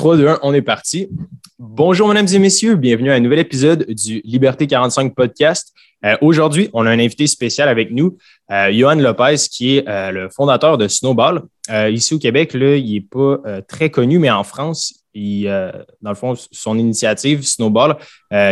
3, 2, 1, on est parti. Bonjour, mesdames et messieurs. Bienvenue à un nouvel épisode du Liberté 45 podcast. Euh, aujourd'hui, on a un invité spécial avec nous, euh, Johan Lopez, qui est euh, le fondateur de Snowball. ici au Québec, il n'est pas très connu, mais en France, dans le fond, son initiative Snowball,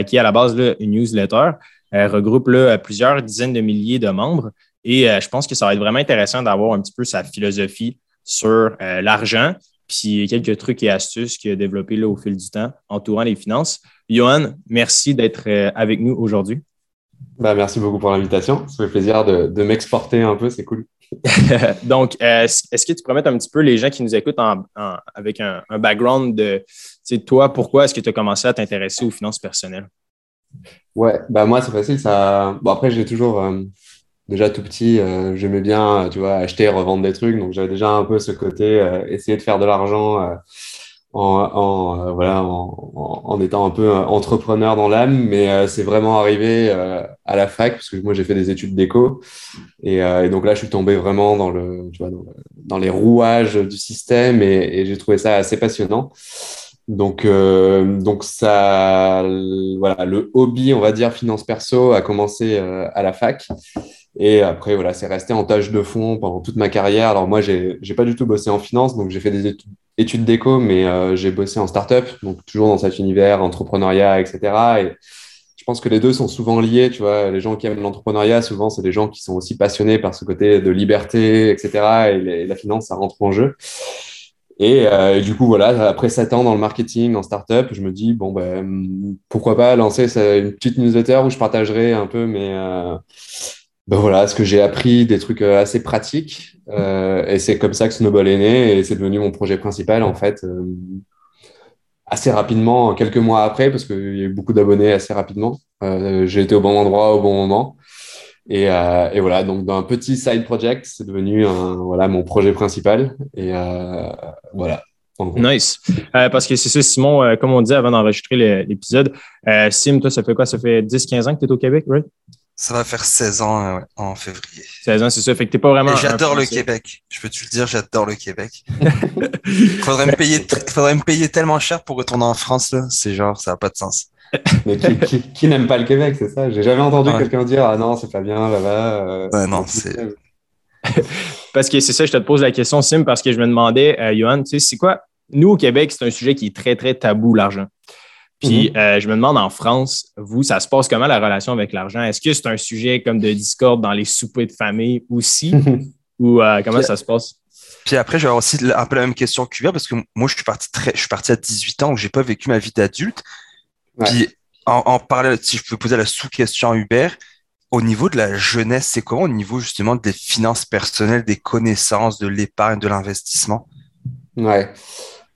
qui est à la base une newsletter, regroupe plusieurs dizaines de milliers de membres. Et je pense que ça va être vraiment intéressant d'avoir un petit peu sa philosophie sur l'argent, puis quelques trucs et astuces qu'il a développés là, au fil du temps entourant les finances. Johan, merci d'être avec nous aujourd'hui. Bah, merci beaucoup pour l'invitation. Ça fait plaisir de, m'exporter un peu, c'est cool. Donc, euh, est-ce que tu peux mettre un petit peu les gens qui nous écoutent avec un, background de toi, pourquoi est-ce que tu as commencé à t'intéresser aux finances personnelles? Ouais, bah moi, c'est facile. Ça... Bon, après, j'ai toujours, euh, déjà tout petit, euh, j'aimais bien, tu vois, acheter et revendre des trucs. Donc, j'avais déjà un peu ce côté, essayer de faire de l'argent en, euh, voilà, en, étant un peu entrepreneur dans l'âme, mais euh, c'est vraiment arrivé euh, à la fac, parce que moi j'ai fait des études d'éco, et, donc là je suis tombé vraiment dans, le, tu vois, dans, les rouages du système, et, j'ai trouvé ça assez passionnant. Donc, donc ça, voilà, le hobby, on va dire, finance perso, a commencé à la fac. Et après, voilà, c'est resté en tâche de fond pendant toute ma carrière. Alors moi, j'ai n'ai pas du tout bossé en finance, donc j'ai fait des études, d'éco, mais euh, j'ai bossé en startup, donc toujours dans cet univers, entrepreneuriat, etc. Et je pense que les deux sont souvent liés, tu vois. Les gens qui aiment l'entrepreneuriat, souvent, c'est des gens qui sont aussi passionnés par ce côté de liberté, etc. Et, la finance, ça rentre en jeu. Euh, et, du coup, voilà, après sept ans dans le marketing, en startup, je me dis, bon, ben, pourquoi pas lancer une petite newsletter où je partagerai un peu mes, euh, ben voilà, ce que j'ai appris, des trucs euh, assez pratiques. Euh, et c'est comme ça que Snowball est né et c'est devenu mon projet principal, en fait, euh, assez rapidement, quelques mois après, parce qu'il y a eu beaucoup d'abonnés assez rapidement. j'ai été au bon endroit au bon moment. Et, voilà, donc d'un petit side project, c'est devenu mon projet principal. Et voilà. Nice. parce que c'est ça, Simon, comme on dit avant d'enregistrer l'épisode, Sim, toi, ça fait quoi? Ça fait 10-15 ans que tu es au Québec, right? Ça va faire 16 ans euh, en février. 16 ans, c'est ça. Fait que t'es pas vraiment. J'adore le Québec. Je peux te le dire, j'adore le Québec. faudrait me payer, faudrait me payer tellement cher pour retourner en France, là. C'est genre, ça n'a pas de sens. Mais qui, n'aime pas le Québec, c'est ça? J'ai jamais entendu quelqu'un dire Ah non, c'est pas bien là-bas. Euh, ouais, non, c'est. parce que c'est ça, je te pose la question, Sim, parce que je me demandais, euh, Johan, tu sais, c'est quoi? Nous, au Québec, c'est un sujet qui est très, très tabou, l'argent. Puis mhm. euh, je me demande en France, vous, ça se passe comment la relation avec l'argent? Est-ce que c'est un sujet comme de discorde dans les soupers de famille aussi? ou euh, comment ça se passe? Puis après, j'ai aussi un peu la même question que parce que moi, je suis parti très, je suis parti à 18 ans, où j'ai pas vécu ma vie d'adulte. Puis en, en parlant, si je peux poser la sous-question à Hubert, au niveau de la jeunesse, c'est comment au niveau justement des finances personnelles, des connaissances, de l'épargne, de l'investissement? Ouais.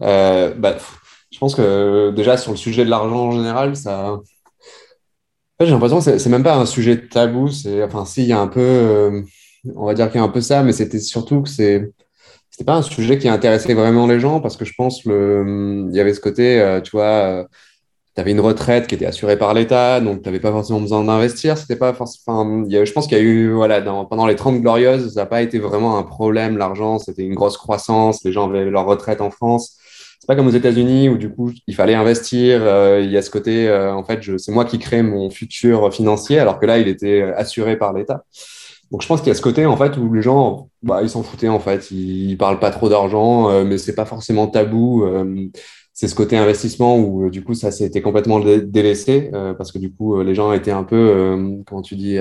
Euh, bah, je pense que déjà sur le sujet de l'argent en général, ça. j'ai l'impression que c'est même pas un sujet tabou. Enfin, si il y a un peu, euh, on va dire qu'il y a un peu ça, mais c'était surtout que c'est c'était pas un sujet qui intéressait vraiment les gens parce que je pense le il y avait ce côté, euh, tu vois. Euh, tu avais une retraite qui était assurée par l'État, donc tu n'avais pas forcément besoin d'investir. C'était pas forcément. je pense qu'il y a eu, voilà, pendant les 30 glorieuses, ça n'a pas été vraiment un problème, l'argent. C'était une grosse croissance. Les gens avaient leur retraite en France c'est pas comme aux États-Unis où du coup il fallait investir. Euh, il y a ce côté, euh, en fait, c'est moi qui crée mon futur financier, alors que là il était assuré par l'État. Donc je pense qu'il y a ce côté en fait où les gens, bah, ils s'en foutaient en fait, ils, ils parlent pas trop d'argent, euh, mais c'est pas forcément tabou. c'est ce côté investissement où du coup ça s'était complètement délaissé parce que du coup les gens étaient un peu, comment tu dis.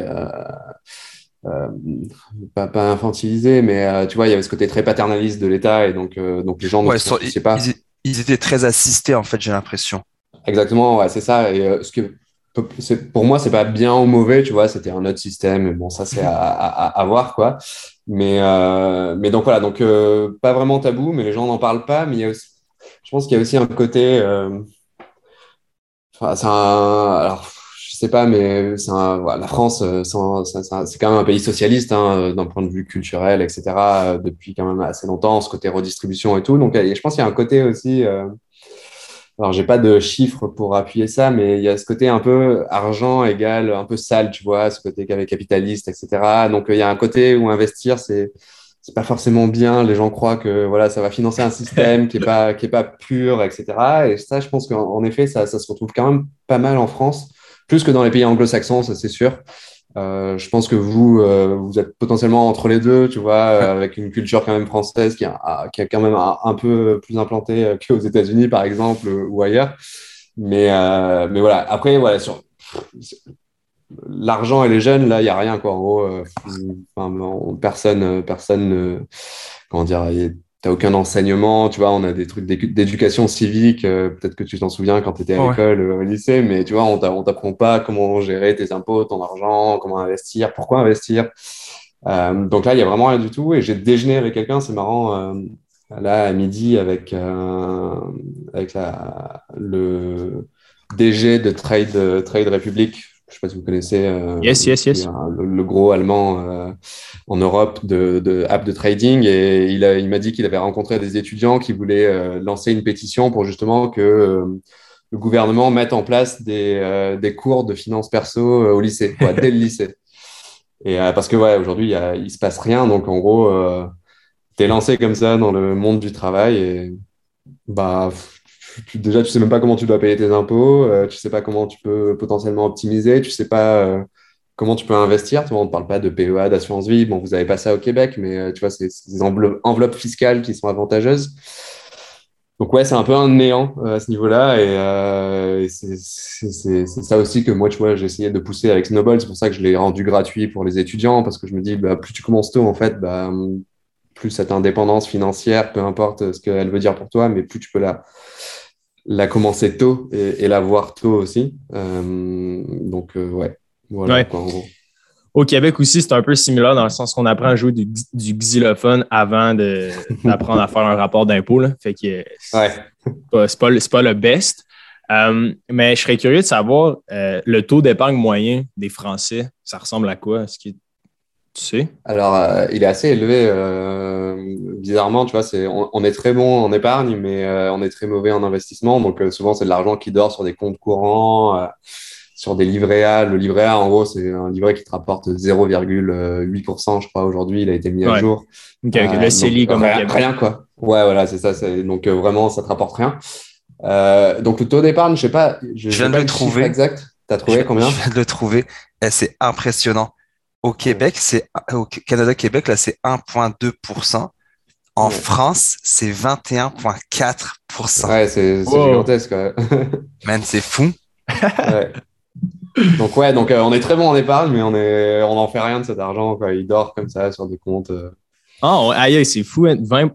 pas, pas infantilisés, mais tu vois, il y avait ce côté très paternaliste de l'État et donc, donc les gens ne sais pas ils étaient très assistés, en fait, j'ai l'impression. Exactement, ouais, c'est ça. Et euh, ce que, pour moi, c'est pas bien ou mauvais, tu vois, c'était un autre système. Bon, ça, c'est à, à, voir, quoi. Mais, euh, mais donc, voilà, donc euh, pas vraiment tabou, mais les gens n'en parlent pas. Mais il y a aussi, je pense qu'il y a aussi un côté. Enfin, c'est un. Alors, sais pas, mais la France, euh, c'est quand même un pays socialiste hein, euh, d'un point de vue culturel, etc. Euh, depuis quand même assez longtemps, ce côté redistribution et tout. Donc, je pense qu'il y a un côté aussi. alors, j'ai pas de chiffres pour appuyer ça, mais il y a ce côté un peu argent égal un peu sale, tu vois, ce côté capitaliste, etc. Donc, il y a un côté où investir, c'est c'est pas forcément bien. Les gens croient que voilà, ça va financer un système qui est pas qui est pas pur, etc. Et ça, je pense qu'en effet, ça se retrouve quand même pas mal en France, plus que dans les pays anglo-saxons, ça c'est sûr. Euh, je pense que vous, euh, vous êtes potentiellement entre les deux, tu vois, euh, avec une culture quand même française qui a, qui a quand même un, peu plus implanté qu'aux États-Unis, par exemple, ou ailleurs. Mais, mais voilà, après, voilà, sur l'argent et les jeunes, là, il n'y a rien, quoi. En gros, enfin, personne, personne, comment dire, tu n'as aucun enseignement, tu vois, on a des trucs d'éducation civique, euh, peut-être que tu t'en souviens quand tu étais à l'école, euh, au lycée, mais tu vois, on t'apprend pas comment gérer tes impôts, ton argent, comment investir, pourquoi investir. Euh, donc là, il y a vraiment rien du tout. Et j'ai déjeuné avec quelqu'un, c'est marrant, là, à midi, avec, avec la, le DG de Trade, Trade Republic, je ne sais pas si vous connaissez. Euh, yes, yes, yes. Le, gros allemand euh, en Europe de, de app de trading. Et il, il m'a dit qu'il avait rencontré des étudiants qui voulaient euh, lancer une pétition pour justement que le gouvernement mette en place des, des cours de finances perso au lycée, dès le lycée. Et parce que ouais, aujourd'hui, il ne se passe rien. Donc en gros, tu es lancé comme ça dans le monde du travail et bah déjà, tu sais même pas comment tu dois payer tes impôts, tu euh, tu sais pas comment tu peux potentiellement optimiser, tu sais pas euh, comment tu peux investir. on ne parle pas de PEA, d'assurance vie. Bon, vous n'avez pas ça au Québec, mais euh, tu vois, c'est des enveloppes, fiscales qui sont avantageuses. Donc ouais, c'est un peu un néant à ce niveau-là et, c'est ça aussi que moi, tu vois, j'ai essayé de pousser avec Snowball. C'est pour ça que je l'ai rendu gratuit pour les étudiants parce que je me dis, bah, plus tu commences tôt, en fait, bah, plus cette indépendance financière, peu importe ce qu'elle veut dire pour toi, mais plus tu peux la, la commencer tôt et, la voir tôt aussi. Euh, donc, euh, ouais. Voilà, Au Québec aussi, c'est un peu similaire dans le sens qu'on apprend à jouer du, xylophone avant d'apprendre à faire un rapport d'impôt. Fait que c'est pas, pas, le best. Euh, mais je serais curieux de savoir le taux d'épargne moyen des Français, ça ressemble à quoi? Est-ce que Alors, il est assez élevé bizarrement, tu vois, c'est, on, est très bon en épargne, mais euh, on est très mauvais en investissement. Donc, euh, souvent, c'est de l'argent qui dort sur des comptes courants, euh, sur des livrets A. Le livret A, en gros, c'est un livret qui te rapporte 0,8%, je crois, aujourd'hui. Il a été mis à jour. le CELI, comme rien, rien, quoi. Ouais, voilà, c'est ça. donc, vraiment, ça te rapporte rien. donc, le taux d'épargne, je sais pas. Je, viens de le trouver. Exact. Tu as trouvé combien? Je viens de le trouver. Eh, c'est impressionnant. Au Québec, c'est au Canada-Québec, là, c'est 1,2%. En France, c'est 21,4%. Ouais, c'est gigantesque. Ouais. Man, c'est fou. Donc ouais, donc euh, on est très bon en épargne, mais on est, on n'en fait rien de cet argent. Quoi. Il dort comme ça sur des comptes. Euh. Oh, aïe, c'est fou. 20, hein.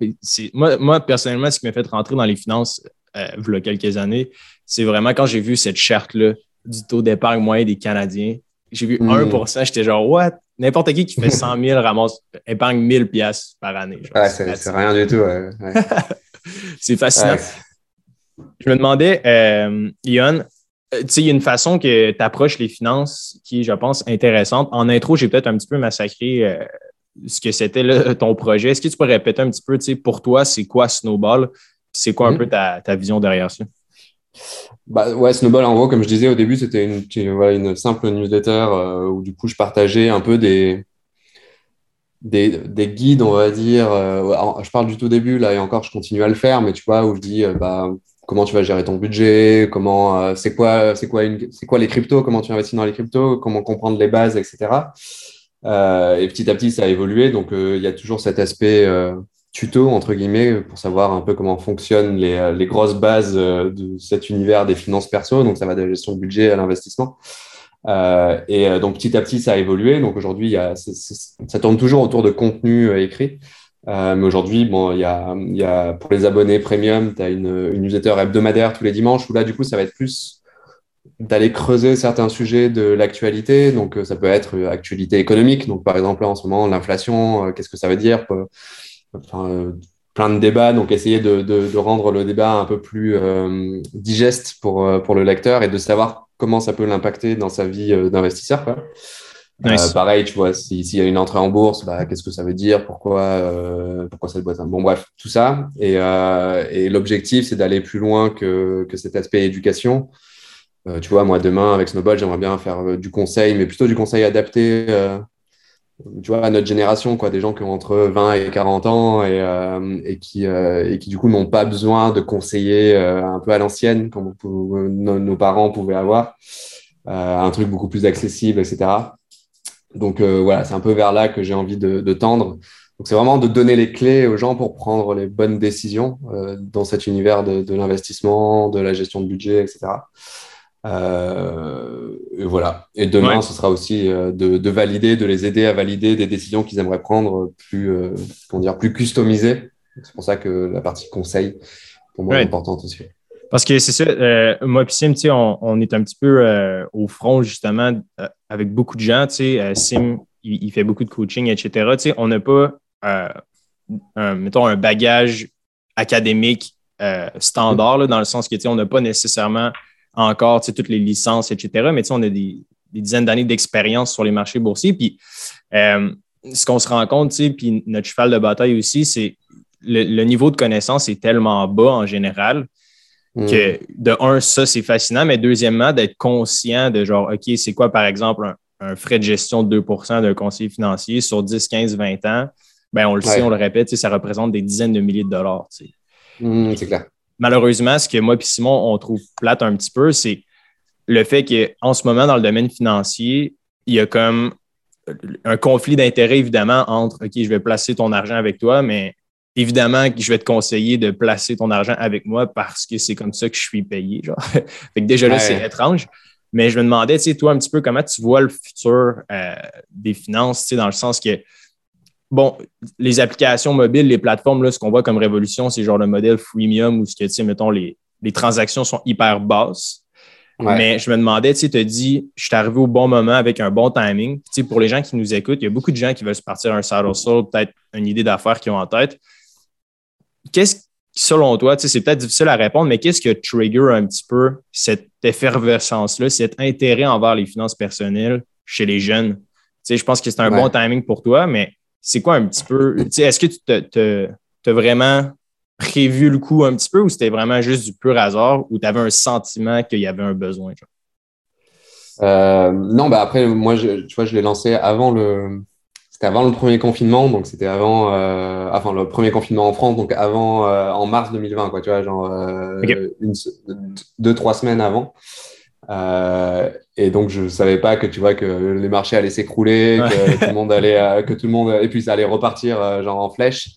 moi, moi, personnellement, ce qui m'a fait rentrer dans les finances euh, il y a quelques années, c'est vraiment quand j'ai vu cette charte-là du taux d'épargne moyen des Canadiens. J'ai vu 1%, hmm. j'étais genre, what? N'importe qui qui fait 100 000 ramasse, épargne 1000 pièces par année. ouais, c'est rien du tout. c'est fascinant. Je me demandais, euh, Ion, euh, tu sais, il y a une façon que tu approches les finances qui est, je pense, intéressante. En intro, j'ai peut-être un petit peu massacré euh, ce que c'était ton projet. Est-ce que tu peux répéter un petit peu, tu sais, pour toi, c'est quoi Snowball? C'est quoi un mm-hmm. peu ta, ta vision derrière ça? Bah, ouais, Snowball, en gros, comme je disais au début, c'était une, voilà, une simple newsletter euh, où du coup, je partageais un peu des, des, des guides, on va dire. Euh, je parle du tout début, là, et encore, je continue à le faire, mais tu vois, où je dis euh, bah, comment tu vas gérer ton budget, comment, c'est quoi, quoi, c'est quoi les cryptos, comment tu investis dans les cryptos, comment comprendre les bases, etc. et petit à petit, ça a évolué. Donc, il y a toujours cet aspect tuto, entre guillemets, pour savoir un peu comment fonctionnent les, euh, les grosses bases euh, de cet univers des finances perso. Donc, ça va de la gestion de budget à l'investissement. Euh, et donc, petit à petit, ça a évolué. Donc, aujourd'hui, ça tourne toujours autour de contenu écrit. mais aujourd'hui, bon, il y a, y a, pour les abonnés premium, tu as une, une newsletter hebdomadaire tous les dimanches où là, du coup, ça va être plus d'aller creuser certains sujets de l'actualité. Donc, ça peut être actualité économique. Donc, par exemple, en ce moment, l'inflation, qu'est-ce que ça veut dire enfin, plein de débats, donc essayer de, de, rendre le débat un peu plus euh, digeste pour, euh, pour le lecteur et de savoir comment ça peut l'impacter dans sa vie euh, d'investisseur. pareil, tu vois, s'il y a une entrée en bourse, bah, qu'est-ce que ça veut dire? Pourquoi, pourquoi cette boîte? Bon, bref, tout ça. Et, et l'objectif, c'est d'aller plus loin que, que cet aspect éducation. tu vois, moi, demain, avec Snowball, j'aimerais bien faire du conseil, mais plutôt du conseil adapté tu vois, à notre génération, quoi, des gens qui ont entre 20 et 40 ans et, euh, et qui, euh, et qui, du coup, n'ont pas besoin de conseiller euh, un peu à l'ancienne, comme nos, parents pouvaient avoir, un truc beaucoup plus accessible, etc. Donc, voilà, c'est un peu vers là que j'ai envie de, de tendre. Donc, c'est vraiment de donner les clés aux gens pour prendre les bonnes décisions dans cet univers de, de l'investissement, de la gestion de budget, etc. Euh, et voilà. Et demain, ce sera aussi euh, de, valider, de les aider à valider des décisions qu'ils aimeraient prendre plus, euh, comment dire, plus customisées. C'est pour ça que la partie conseil, pour moi, est importante aussi. Parce que c'est ça, moi et Sim, on, on, est un petit peu au front justement avec beaucoup de gens. Sim, il, fait beaucoup de coaching, etc. on n'a pas, un, mettons, un bagage académique standard, dans le sens que on n'a pas nécessairement encore toutes les licences, etc. Mais on a des, dizaines d'années d'expérience sur les marchés boursiers. Puis euh, ce qu'on se rend compte, puis notre cheval de bataille aussi, c'est le, le, niveau de connaissance est tellement bas en général mm. que de un, ça, c'est fascinant, mais deuxièmement, d'être conscient de genre, OK, c'est quoi, par exemple, un, frais de gestion de 2% d'un conseiller financier sur 10, 15, 20 ans? Ben, on le sait, on le répète, ça représente des dizaines de milliers de dollars. Mm, c'est clair malheureusement, ce que moi et Simon, on trouve plate un petit peu, c'est le fait qu'en ce moment, dans le domaine financier, il y a comme un conflit d'intérêt, évidemment, entre OK, je vais placer ton argent avec toi, mais évidemment que je vais te conseiller de placer ton argent avec moi parce que c'est comme ça que je suis payé. Genre. fait que déjà là, c'est étrange. Mais je me demandais, tu sais, toi, un petit peu, comment tu vois le futur euh, des finances, tu sais, dans le sens que bon, les applications mobiles, les plateformes, là, ce qu'on voit comme révolution, c'est genre le modèle freemium où ce que, tu sais, mettons, les, les transactions sont hyper basses. Mais je me demandais, tu sais, tu as dit, je suis arrivé au bon moment avec un bon timing. Tu sais, pour les gens qui nous écoutent, il y a beaucoup de gens qui veulent se partir un side hustle, peut-être une idée d'affaires qu'ils ont en tête. Qu'est-ce selon toi, tu sais, c'est peut-être difficile à répondre, mais qu'est-ce qui trigger un petit peu cette effervescence-là, cet intérêt envers les finances personnelles chez les jeunes? Tu sais, je pense que c'est un bon timing pour toi, mais c'est quoi un petit peu? Est-ce que tu as vraiment prévu le coup un petit peu ou c'était vraiment juste du pur hasard ou tu avais un sentiment qu'il y avait un besoin? Euh, non, bah après, moi, je, tu vois, je l'ai lancé avant le. C'était avant le premier confinement, donc c'était avant, euh, enfin le premier confinement en France, donc avant, euh, en mars 2020, quoi, tu vois, genre une, deux, trois semaines avant. Euh, et donc, je savais pas que tu vois que les marchés allaient s'écrouler, que tout le monde allait, euh, que tout le monde, et puis ça allait repartir euh, genre en flèche.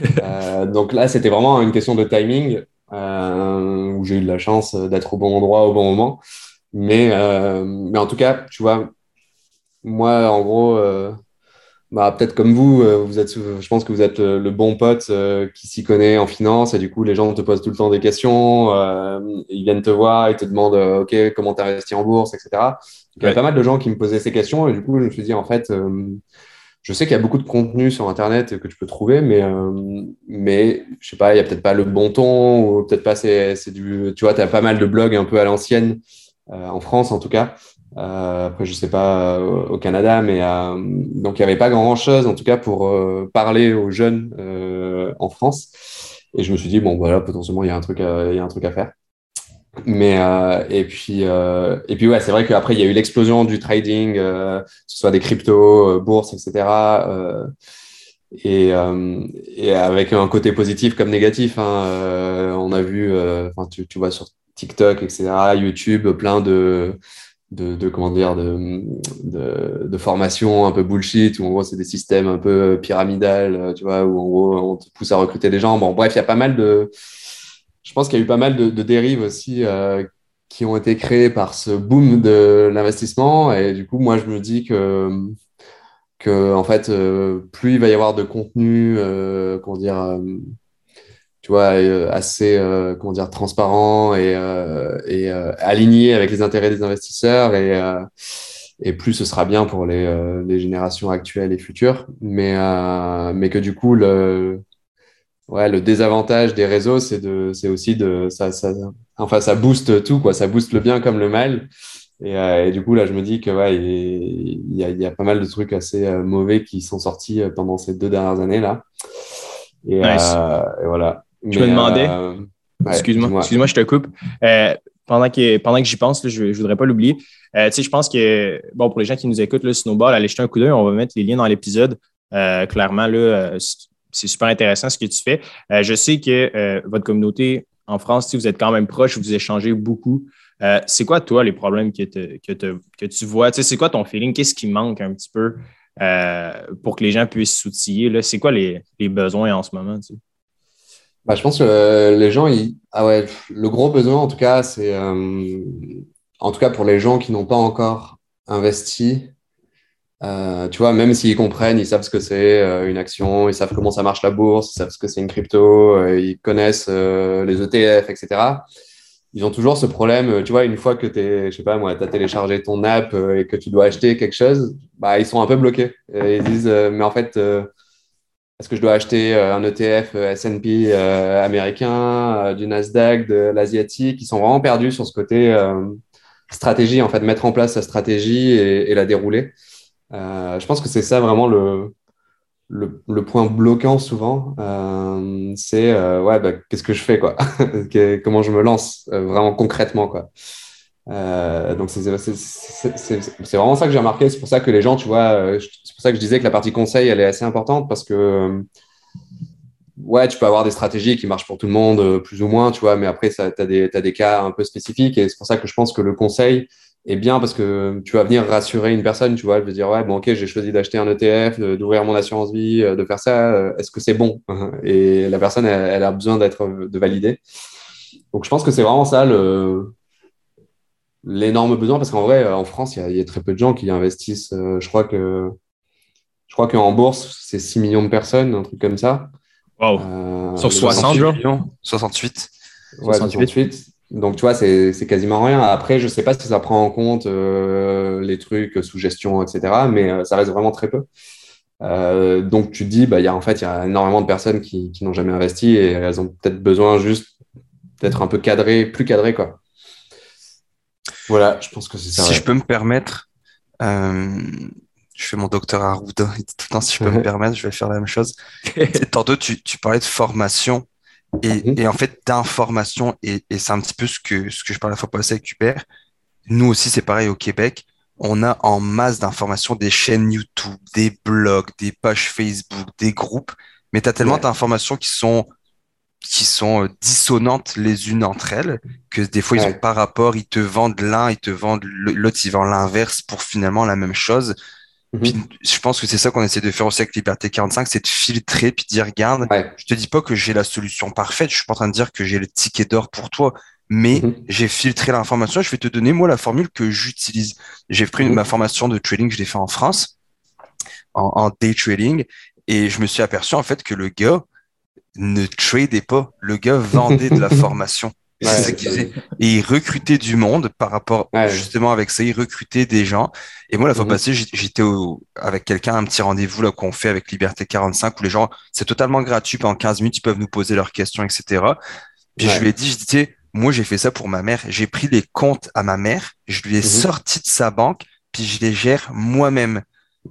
donc là, c'était vraiment une question de timing où j'ai eu de la chance d'être au bon endroit au bon moment. Mais, mais en tout cas, tu vois, moi, en gros, bah, peut-être comme vous, euh, vous êtes, je pense que vous êtes le, bon pote euh, qui s'y connaît en finance et du coup, les gens te posent tout le temps des questions, euh, ils viennent te voir, ils te demandent OK, comment tu investi en bourse, etc. Il y a pas mal de gens qui me posaient ces questions et du coup, je me suis dit, en fait, je sais qu'il y a beaucoup de contenu sur Internet que tu peux trouver, mais, mais je sais pas, il n'y a peut-être pas le bon ton ou peut-être pas, c'est du, tu vois, tu as pas mal de blogs un peu à l'ancienne, en France en tout cas. Euh, après, je sais pas euh, au Canada, mais euh, donc il n'y avait pas grand-chose, en tout cas, pour parler aux jeunes en France. Et je me suis dit, bon, voilà, potentiellement, il y a un truc à, y a un truc à faire. Mais et puis et puis ouais, c'est vrai qu'après il y a eu l'explosion du trading, que ce soit des cryptos, bourses, etc. et, et avec un côté positif comme négatif. Hein, on a vu, enfin tu, tu vois sur TikTok, etc., YouTube, plein de de, comment dire de, de, de, formation un peu bullshit où en gros c'est des systèmes un peu pyramidal euh, tu vois où en gros on te pousse à recruter des gens. Bon bref il y a pas mal de je pense qu'il y a eu pas mal de, dérives aussi euh, qui ont été créées par ce boom de l'investissement. Et du coup moi je me dis que que en fait euh, plus il va y avoir de contenu comment dire tu vois, euh, assez euh, comment dire transparent et, euh, et aligné avec les intérêts des investisseurs et et plus ce sera bien pour les, les générations actuelles et futures. Mais, mais que du coup, le, ouais, le désavantage des réseaux, c'est de, c'est aussi de, ça, ça, enfin, ça booste tout, quoi. Ça booste le bien comme le mal. Et, et du coup, là, je me dis que, ouais, il y a, il y a pas mal de trucs assez mauvais qui sont sortis pendant ces deux dernières années, là. Et, et voilà. Je me demandais, euh, excuse-moi, excuse-moi, je te coupe. Euh, pendant que, pendant que j'y pense, je ne voudrais pas l'oublier. Euh, je pense que, bon, pour les gens qui nous écoutent, le Snowball, allez jeter un coup d'œil, on va mettre les liens dans l'épisode. Clairement, là, c'est super intéressant ce que tu fais. je sais que votre communauté en France, vous êtes quand même proche, vous échangez beaucoup. c'est quoi, toi, les problèmes que, que, tu vois? c'est quoi ton feeling? Qu'est-ce qui manque un petit peu pour que les gens puissent s'outiller? C'est quoi les, besoins en ce moment? Bah, je pense que les gens, ah ouais, le gros besoin, en tout cas, c'est en tout cas pour les gens qui n'ont pas encore investi, euh, tu vois, même s'ils comprennent, ils savent ce que c'est euh, une action, ils savent comment ça marche la bourse, ils savent ce que c'est une crypto, euh, ils connaissent les ETF, etc. Ils ont toujours ce problème, tu vois, une fois que tu je sais pas moi, as téléchargé ton app et que tu dois acheter quelque chose, bah, ils sont un peu bloqués. ils disent, mais en fait, est-ce que je dois acheter un ETF S&P américain, du Nasdaq, de l'asiatique Ils sont vraiment perdus sur ce côté stratégie, en fait, mettre en place sa stratégie et, la dérouler. Euh, je pense que c'est ça vraiment le, le, point bloquant souvent. Euh, c'est euh, ouais, bah, qu'est-ce que je fais, quoi? Comment je me lance vraiment concrètement, quoi? Donc c'est vraiment ça que j'ai remarqué. C'est pour ça que les gens, tu vois, c'est pour ça que je disais que la partie conseil, elle est assez importante parce que ouais, tu peux avoir des stratégies qui marchent pour tout le monde, euh, plus ou moins, tu vois, mais après, tu as, des cas un peu spécifiques et c'est pour ça que je pense que le conseil est bien parce que tu vas venir rassurer une personne, tu vois, elle veut dire, ouais, bon, ok, j'ai choisi d'acheter un ETF, d'ouvrir mon assurance vie, euh, de faire ça, euh, est-ce que c'est bon? Et la personne, elle, a besoin d'être de valider. Donc, je pense que c'est vraiment ça le l'énorme besoin parce qu'en vrai, en France, il y, a très peu de gens qui investissent. je crois que je crois qu'en bourse, c'est 6 millions de personnes, un truc comme ça. Wow. Euh, Sur 60 millions 68. Ouais, 68. Donc, tu vois, c'est quasiment rien. Après, je ne sais pas si ça prend en compte euh, les trucs sous gestion, etc. Mais euh, ça reste vraiment très peu. donc, tu te dis, bah, y a, en fait, il y a énormément de personnes qui, qui n'ont jamais investi et elles ont peut-être besoin juste d'être un peu cadrées, plus cadrées. Quoi. Voilà, je pense que c'est ça. Si je peux me permettre, je fais mon docteur le temps, si je peux me permettre, je vais faire la même chose. Tantôt, tu, tu parlais de formation et, mhm. et en fait d'information, et, et c'est un petit peu ce que, ce que je parlais la fois passée avec Hubert. Nous aussi, c'est pareil au Québec. On a en masse d'informations des chaînes YouTube, des blogs, des pages Facebook, des groupes, mais tu as tellement d'informations qui sont qui sont euh, dissonantes les unes entre elles, que des fois ils ont pas rapport, ils te vendent l'un, ils te vendent l'autre, ils vendent l'inverse pour finalement la même chose. Mhm. je pense que c'est ça qu'on essaie de faire aussi avec Liberté 45, c'est de filtrer puis de dire regarde, je te dis pas que j'ai la solution parfaite, je suis pas en train de dire que j'ai le ticket d'or pour toi, mais mhm. j'ai filtré l'information, je vais te donner moi la formule que j'utilise. J'ai pris mhm. ma formation de trading, je l'ai fait en France, en, en, day trading, et je me suis aperçu en fait que le gars ne tradait pas, le gars vendait de la formation. Et il recrutait du monde par rapport justement avec ça, il recrutait des gens. Et moi, la fois mhm. passée, j'étais avec quelqu'un, un petit rendez-vous là qu'on fait avec Liberté 45 où les gens, c'est totalement gratuit, pendant 15 minutes, ils peuvent nous poser leurs questions, etc. Puis je lui ai dit, je disais, moi, j'ai fait ça pour ma mère. J'ai pris les comptes à ma mère, je lui ai mhm. sorti de sa banque, puis je les gère moi-même.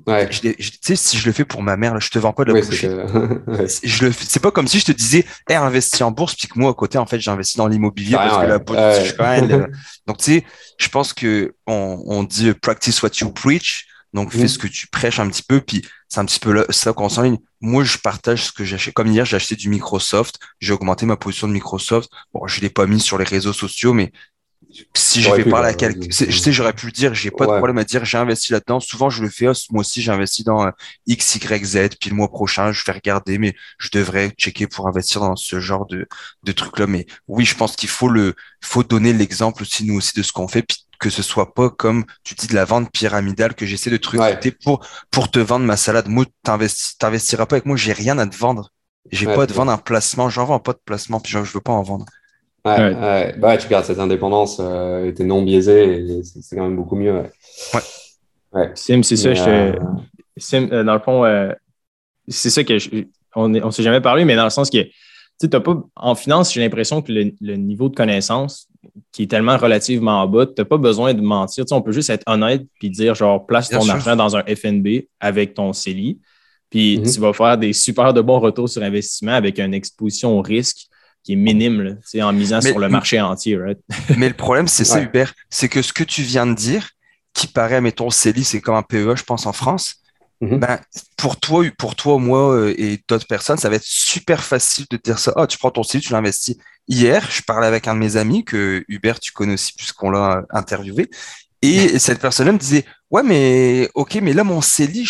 Ouais. tu sais, si je le fais pour ma mère, là, je te vends pas de la ouais, Je le c'est pas comme si je te disais, hey, investis en bourse, puis que moi, à côté, en fait, j'investis dans l'immobilier parce que la bourse, je euh. Donc, tu sais, je pense que on, on dit practice what you preach. Donc, fais mm. ce que tu prêches un petit peu, puis c'est un petit peu ça qu'on s'enligne. Moi, je partage ce que j'achète. Comme hier, j'ai acheté du Microsoft. J'ai augmenté ma position de Microsoft. Bon, je l'ai pas mis sur les réseaux sociaux, mais si je vais parler à quelqu'un, je sais, j'aurais pu le dire, j'ai pas de problème à dire, j'ai investi là-dedans. Souvent, je le fais, moi aussi, j'ai investi dans euh, X, Y, Z, puis le mois prochain, je vais regarder, mais je devrais checker pour investir dans ce genre de, de trucs-là. Mais oui, je pense qu'il faut le, faut donner l'exemple aussi, nous aussi, de ce qu'on fait, puis que ce soit pas comme tu dis de la vente pyramidale que j'essaie de truquer pour, pour te vendre ma salade. Moi, t'investiras pas avec moi, j'ai rien à te vendre. J'ai pas à te vendre un placement, j'en vends pas de placement, puis je veux pas en vendre. Ouais, Bah, tu gardes cette indépendance euh, et t'es non biaisé, c'est quand même beaucoup mieux. Ouais. Sim, c'est ça. Euh, Sim, euh, dans le fond, c'est ça que on ne s'est jamais parlé, mais dans le sens que tu pas, en finance, j'ai l'impression que le, niveau de connaissance qui est tellement relativement bas, tu n'as pas besoin de mentir. on peut juste être honnête puis dire genre place ton argent dans un FNB avec ton CELI, puis mm-hmm. tu vas faire des super de bons retours sur investissement avec une exposition au risque qui est minime en misant sur le marché entier. mais le problème, c'est ça, Hubert, c'est que ce que tu viens de dire, qui paraît, mettons, CELI, c'est comme un PEA, je pense, en France. Mhm. Ben, pour toi, pour toi, moi euh, et d'autres personnes, ça va être super facile de dire ça. Ah, tu prends ton CELI, tu l'investis. Hier, je parlais avec un de mes amis que Hubert, tu connais aussi puisqu'on l'a interviewé. Et cette personne-là me disait, ouais, mais ok, mais là, mon CELI,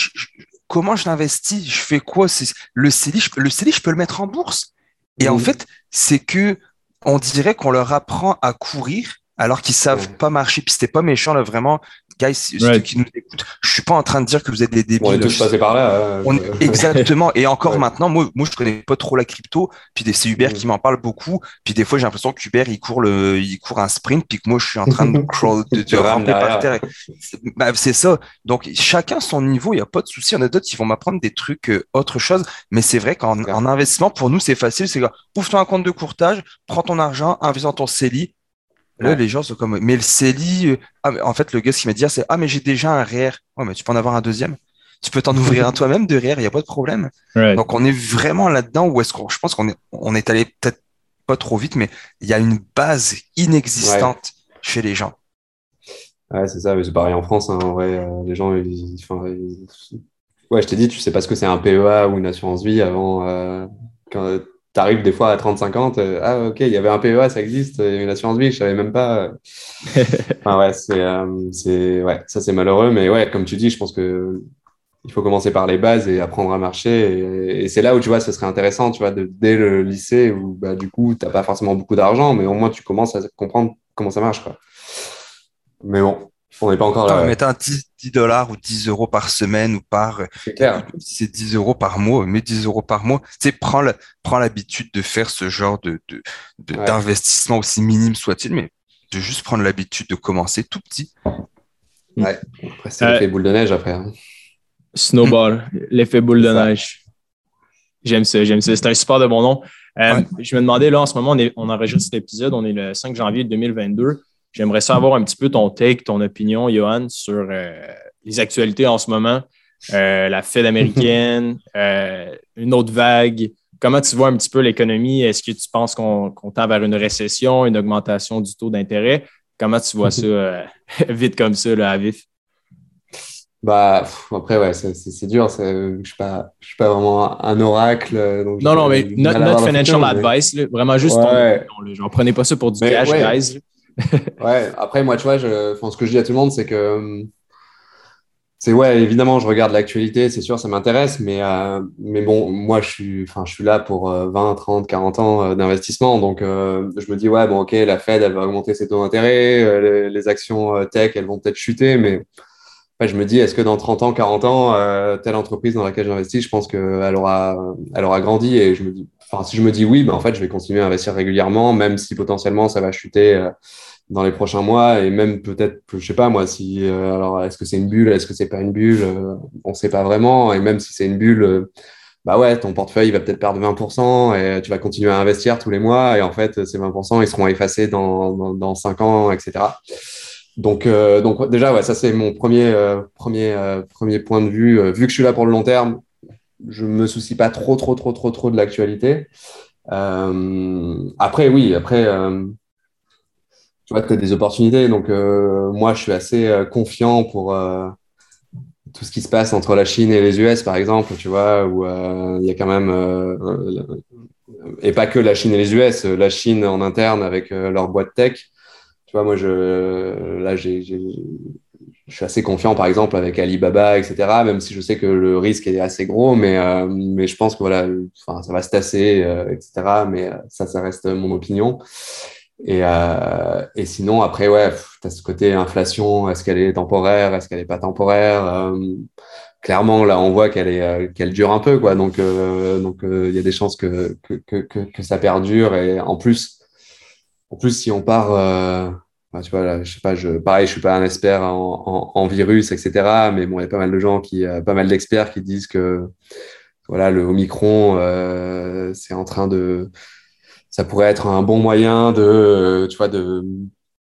comment je l'investis? Je fais quoi? Le CELI, je, le CELI, je peux le mettre en bourse. Et en fait, c'est que on dirait qu'on leur apprend à courir alors qu'ils savent pas marcher. Puis c'était pas méchant là, vraiment guys, ceux qui nous écoutent, je suis pas en train de dire que vous êtes des débiles. on est tous passés par là. Hein. exactement. Et encore maintenant, moi, moi, je connais pas trop la crypto. Puis c'est Hubert qui m'en parle beaucoup. Puis des fois, j'ai l'impression que Hubert, il court le, il court un sprint, puis que moi, je suis en train de crawl, de, ramper par terre. Bah, c'est ça. Donc, chacun son niveau, il n'y a pas de souci. On a d'autres qui vont m'apprendre des trucs, euh, autre chose. Mais c'est vrai qu'en investissement, pour nous, c'est facile. C'est ouvre-toi un compte de courtage, prends ton argent, investis dans ton CELI, Là, les gens sont comme, mais le CELI, euh, ah, en fait, le gars, ce qu'il m'a dit, c'est, ah, mais j'ai déjà un REER. Ouais, mais tu peux en avoir un deuxième. Tu peux t'en ouvrir un toi-même de il n'y a pas de problème. Donc, on est vraiment là-dedans où est-ce qu'on, je pense qu'on est, on est allé peut-être pas trop vite, mais il y a une base inexistante chez les gens. Ouais, c'est ça, c'est pareil en France, hein, en vrai, euh, les gens, ils, ouais, je t'ai dit, tu sais pas ce que c'est un PEA ou une assurance vie avant, euh, quand tu arrives des fois à 30-50, euh, ah ok, il y avait un PEA, ça existe, une assurance vie, je savais même pas. enfin, ouais, c'est, euh, c'est, ouais, ça c'est malheureux, mais ouais, comme tu dis, je pense que il faut commencer par les bases et apprendre à marcher. Et, c'est là où tu vois, ce serait intéressant, tu vois, de, dès le lycée où bah, du coup, tu n'as pas forcément beaucoup d'argent, mais au moins tu commences à comprendre comment ça marche. Quoi. Mais bon, on n'est pas encore là. Mettre un 10, dollars ou 10 euros par semaine ou par. C'est clair. C'est 10 euros par mois, mais 10 euros par mois. Tu sais, prends l'habitude de faire ce genre de, d'investissement aussi minime soit-il, mais de juste prendre l'habitude de commencer tout petit. Ouais. Après, c'est l'effet boule de neige après. Hein. Snowball, l'effet boule de neige. J'aime ça, j'aime ça. C'est un super de bon nom. Euh, je me demandais, là, en ce moment, on, est, on enregistre cet épisode, on est le 5 janvier 2022. J'aimerais savoir un petit peu ton take, ton opinion, Johan, sur euh, les actualités en ce moment, euh, la Fed américaine, euh, une autre vague. Comment tu vois un petit peu l'économie? Est-ce que tu penses qu'on tend vers une récession, une augmentation du taux d'intérêt? Comment tu vois ça vite comme ça, là, à vif? Bah, après, ouais, c'est dur. Je ne suis, pas, suis pas vraiment un oracle. non, non, mais notre, financial advice, vraiment juste ouais. ton, prenez pas ça pour du cash, guys ouais, après, moi, tu vois, je, ce que je dis à tout le monde, c'est que hum, c'est ouais, évidemment, je regarde l'actualité, c'est sûr, ça m'intéresse, mais, euh, mais bon, moi, je suis, je suis là pour 20, 30, 40 ans euh, d'investissement, donc euh, je me dis, ouais, bon, ok, la Fed, elle va augmenter ses taux d'intérêt, les, actions tech, elles vont peut-être chuter, mais je me dis, est-ce que dans 30 ans, 40 ans, telle entreprise dans laquelle j'investis, je pense qu'elle aura, elle aura grandi, et je me dis, si je me dis oui, ben, en fait, je vais continuer à investir régulièrement, même si potentiellement ça va chuter dans les prochains mois et même peut-être, je sais pas moi, si euh, alors est-ce que c'est une bulle, est-ce que c'est pas une bulle, euh, on sait pas vraiment et même si c'est une bulle, euh, bah ouais, ton portefeuille va peut-être perdre 20% et tu vas continuer à investir tous les mois et en fait ces 20% ils seront effacés dans, dans, dans 5 ans, etc. Donc, donc déjà, ouais, ça c'est mon premier, premier, premier point de vue. vu que je suis là pour le long terme, je me soucie pas trop, trop, trop, trop, trop de l'actualité. après, oui, après, tu vois, tu as des opportunités. Donc, euh, moi, je suis assez euh, confiant pour euh, tout ce qui se passe entre la Chine et les US, par exemple, tu vois, où il y a quand même, et pas que la Chine et les US, la Chine en interne avec leur boîte tech. Tu vois, moi, je, là, j'ai, je suis assez confiant, par exemple, avec Alibaba, etc., même si je sais que le risque est assez gros, mais, mais je pense que voilà, ça va se tasser, etc., mais ça, ça reste mon opinion. Et, euh, et sinon, après, ouais, tu as ce côté inflation, est-ce qu'elle est temporaire, est-ce qu'elle n'est pas temporaire euh, Clairement, là, on voit qu'elle est euh, dure un peu, quoi. Donc, euh, donc il y a des chances que, que, que, que, ça perdure. Et en plus, en plus si on part, bah, tu vois, là, je sais pas, je, pareil, je suis pas un expert en, en, en virus, etc. Mais bon, il y a pas mal de gens qui, pas mal d'experts qui disent que voilà, le Omicron, c'est en train de ça pourrait être un bon moyen de, euh, tu vois, de,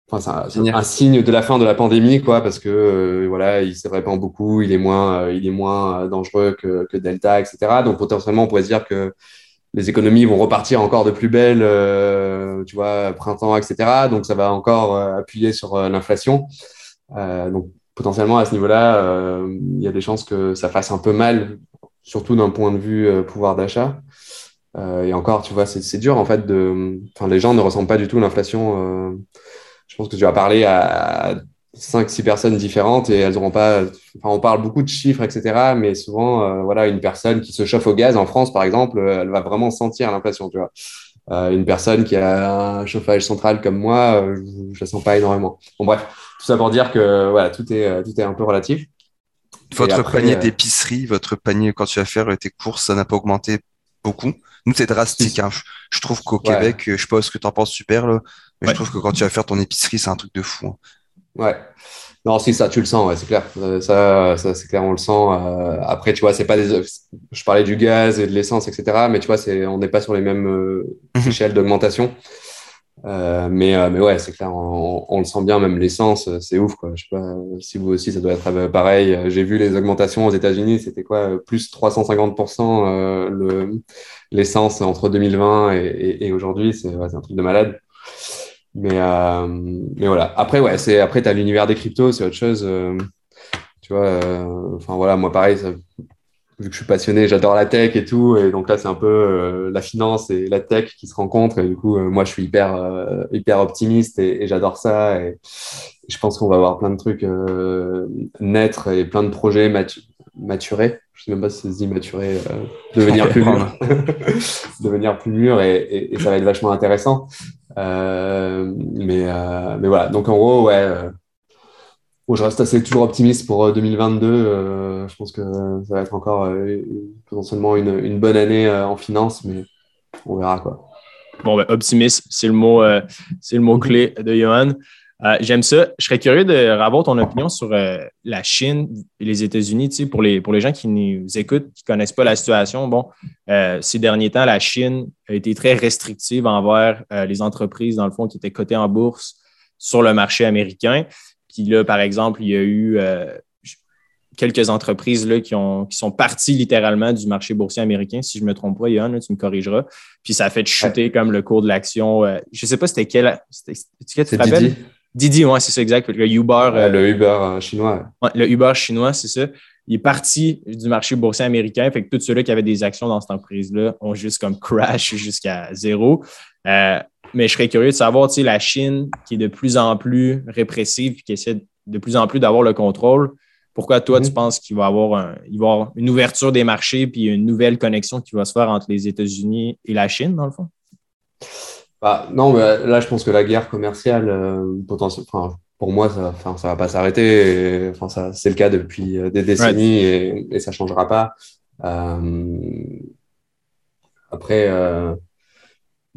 enfin, c'est un, signe de la fin de la pandémie, quoi, parce que euh, voilà, il se répand beaucoup, il est moins, euh, il est moins dangereux que, que, Delta, etc. Donc potentiellement, on pourrait se dire que les économies vont repartir encore de plus belle, tu vois, printemps, etc. Donc, ça va encore appuyer sur l'inflation. donc, potentiellement, à ce niveau-là, il y a des chances que ça fasse un peu mal, surtout d'un point de vue pouvoir d'achat. Et encore, tu vois, c'est dur, en fait, de... Enfin, les gens ne ressentent pas du tout l'inflation. je pense que tu vas parler à 5 six personnes différentes et elles n'auront pas. Enfin, on parle beaucoup de chiffres, etc. Mais souvent, euh, voilà, une personne qui se chauffe au gaz en France, par exemple, euh, elle va vraiment sentir l'inflation, tu vois. Euh, une personne qui a un chauffage central comme moi, je ne la sens pas énormément. Bon, bref, tout ça pour dire que voilà, tout est, tout est un peu relatif. Votre panier d'épicerie, votre panier quand tu vas faire tes courses, ça n'a pas augmenté beaucoup? Nous, c'est drastique. Hein. Je, trouve qu'au Québec, je sais pas ce que tu en penses super, là, mais je trouve que quand tu vas faire ton épicerie, c'est un truc de fou. Hein. Ouais. Non, si, ça, tu le sens, ouais, c'est clair. Euh, ça, ça c'est clair, on le sent. Euh, après, tu vois, c'est pas des. Je parlais du gaz et de l'essence, etc. Mais tu vois, c'est, on n'est pas sur les mêmes euh, mhm. échelles d'augmentation. Mais, mais ouais, c'est clair, on, le sent bien, même l'essence, c'est ouf, quoi. Je sais pas si vous aussi, ça doit être pareil. J'ai vu les augmentations aux États-Unis, c'était quoi, plus 350% le, l'essence entre 2020 et, aujourd'hui, c'est, un truc de malade. Mais, euh, mais voilà. Après, ouais, c'est après, tu as l'univers des cryptos, c'est autre chose. Euh, tu vois, euh, enfin voilà, moi pareil, ça, vu que je suis passionné, j'adore la tech et tout. Et donc là, c'est un peu la finance et la tech qui se rencontrent. Et du coup, moi, je suis hyper, hyper optimiste et, j'adore ça. Et, je pense qu'on va avoir plein de trucs naître et plein de projets maturés. Je sais même pas si ça se dit maturer, devenir plus mûr. devenir plus mûr et, et, ça va être vachement intéressant. Euh, mais, euh, mais voilà, donc en gros, ouais, euh, je reste assez toujours optimiste pour 2022. je pense que ça va être encore potentiellement une, une, bonne année en finance, mais on verra quoi. Bon, ben, optimiste, c'est le mot, c'est le mot clé de Johan. Euh, j'aime ça. Je serais curieux de avoir ton opinion sur euh, la Chine et les États-Unis. Tu sais, pour, les, pour les gens qui nous écoutent, qui ne connaissent pas la situation, bon, euh, ces derniers temps, la Chine a été très restrictive envers les entreprises, dans le fond, qui étaient cotées en bourse sur le marché américain. Puis là, par exemple, il y a eu quelques entreprises là, qui, ont, qui sont parties littéralement du marché boursier américain. Si je ne me trompe pas, Yann, tu me corrigeras. Puis ça a fait chuter comme le cours de l'action. je ne sais pas c'était quel. C'était, tu te rappelles? Didi, ouais, c'est ça, exact. Le Uber. Euh, le Uber euh, chinois. Ouais, le Uber chinois, c'est ça. Il est parti du marché boursier américain. Fait que tous ceux-là qui avaient des actions dans cette entreprise-là ont juste comme crash jusqu'à zéro. Mais je serais curieux de savoir, tu sais, la Chine qui est de plus en plus répressive et qui essaie de plus en plus d'avoir le contrôle. Pourquoi toi, tu mhm. penses qu'il va, avoir il va y avoir une ouverture des marchés puis une nouvelle connexion qui va se faire entre les États-Unis et la Chine, dans le fond? Bah, non, mais là, je pense que la guerre commerciale, euh, enfin, pour moi, ça, enfin, ça va pas s'arrêter. Enfin, ça, c'est le cas depuis euh, des décennies et, et, ça changera pas. Euh, après, euh,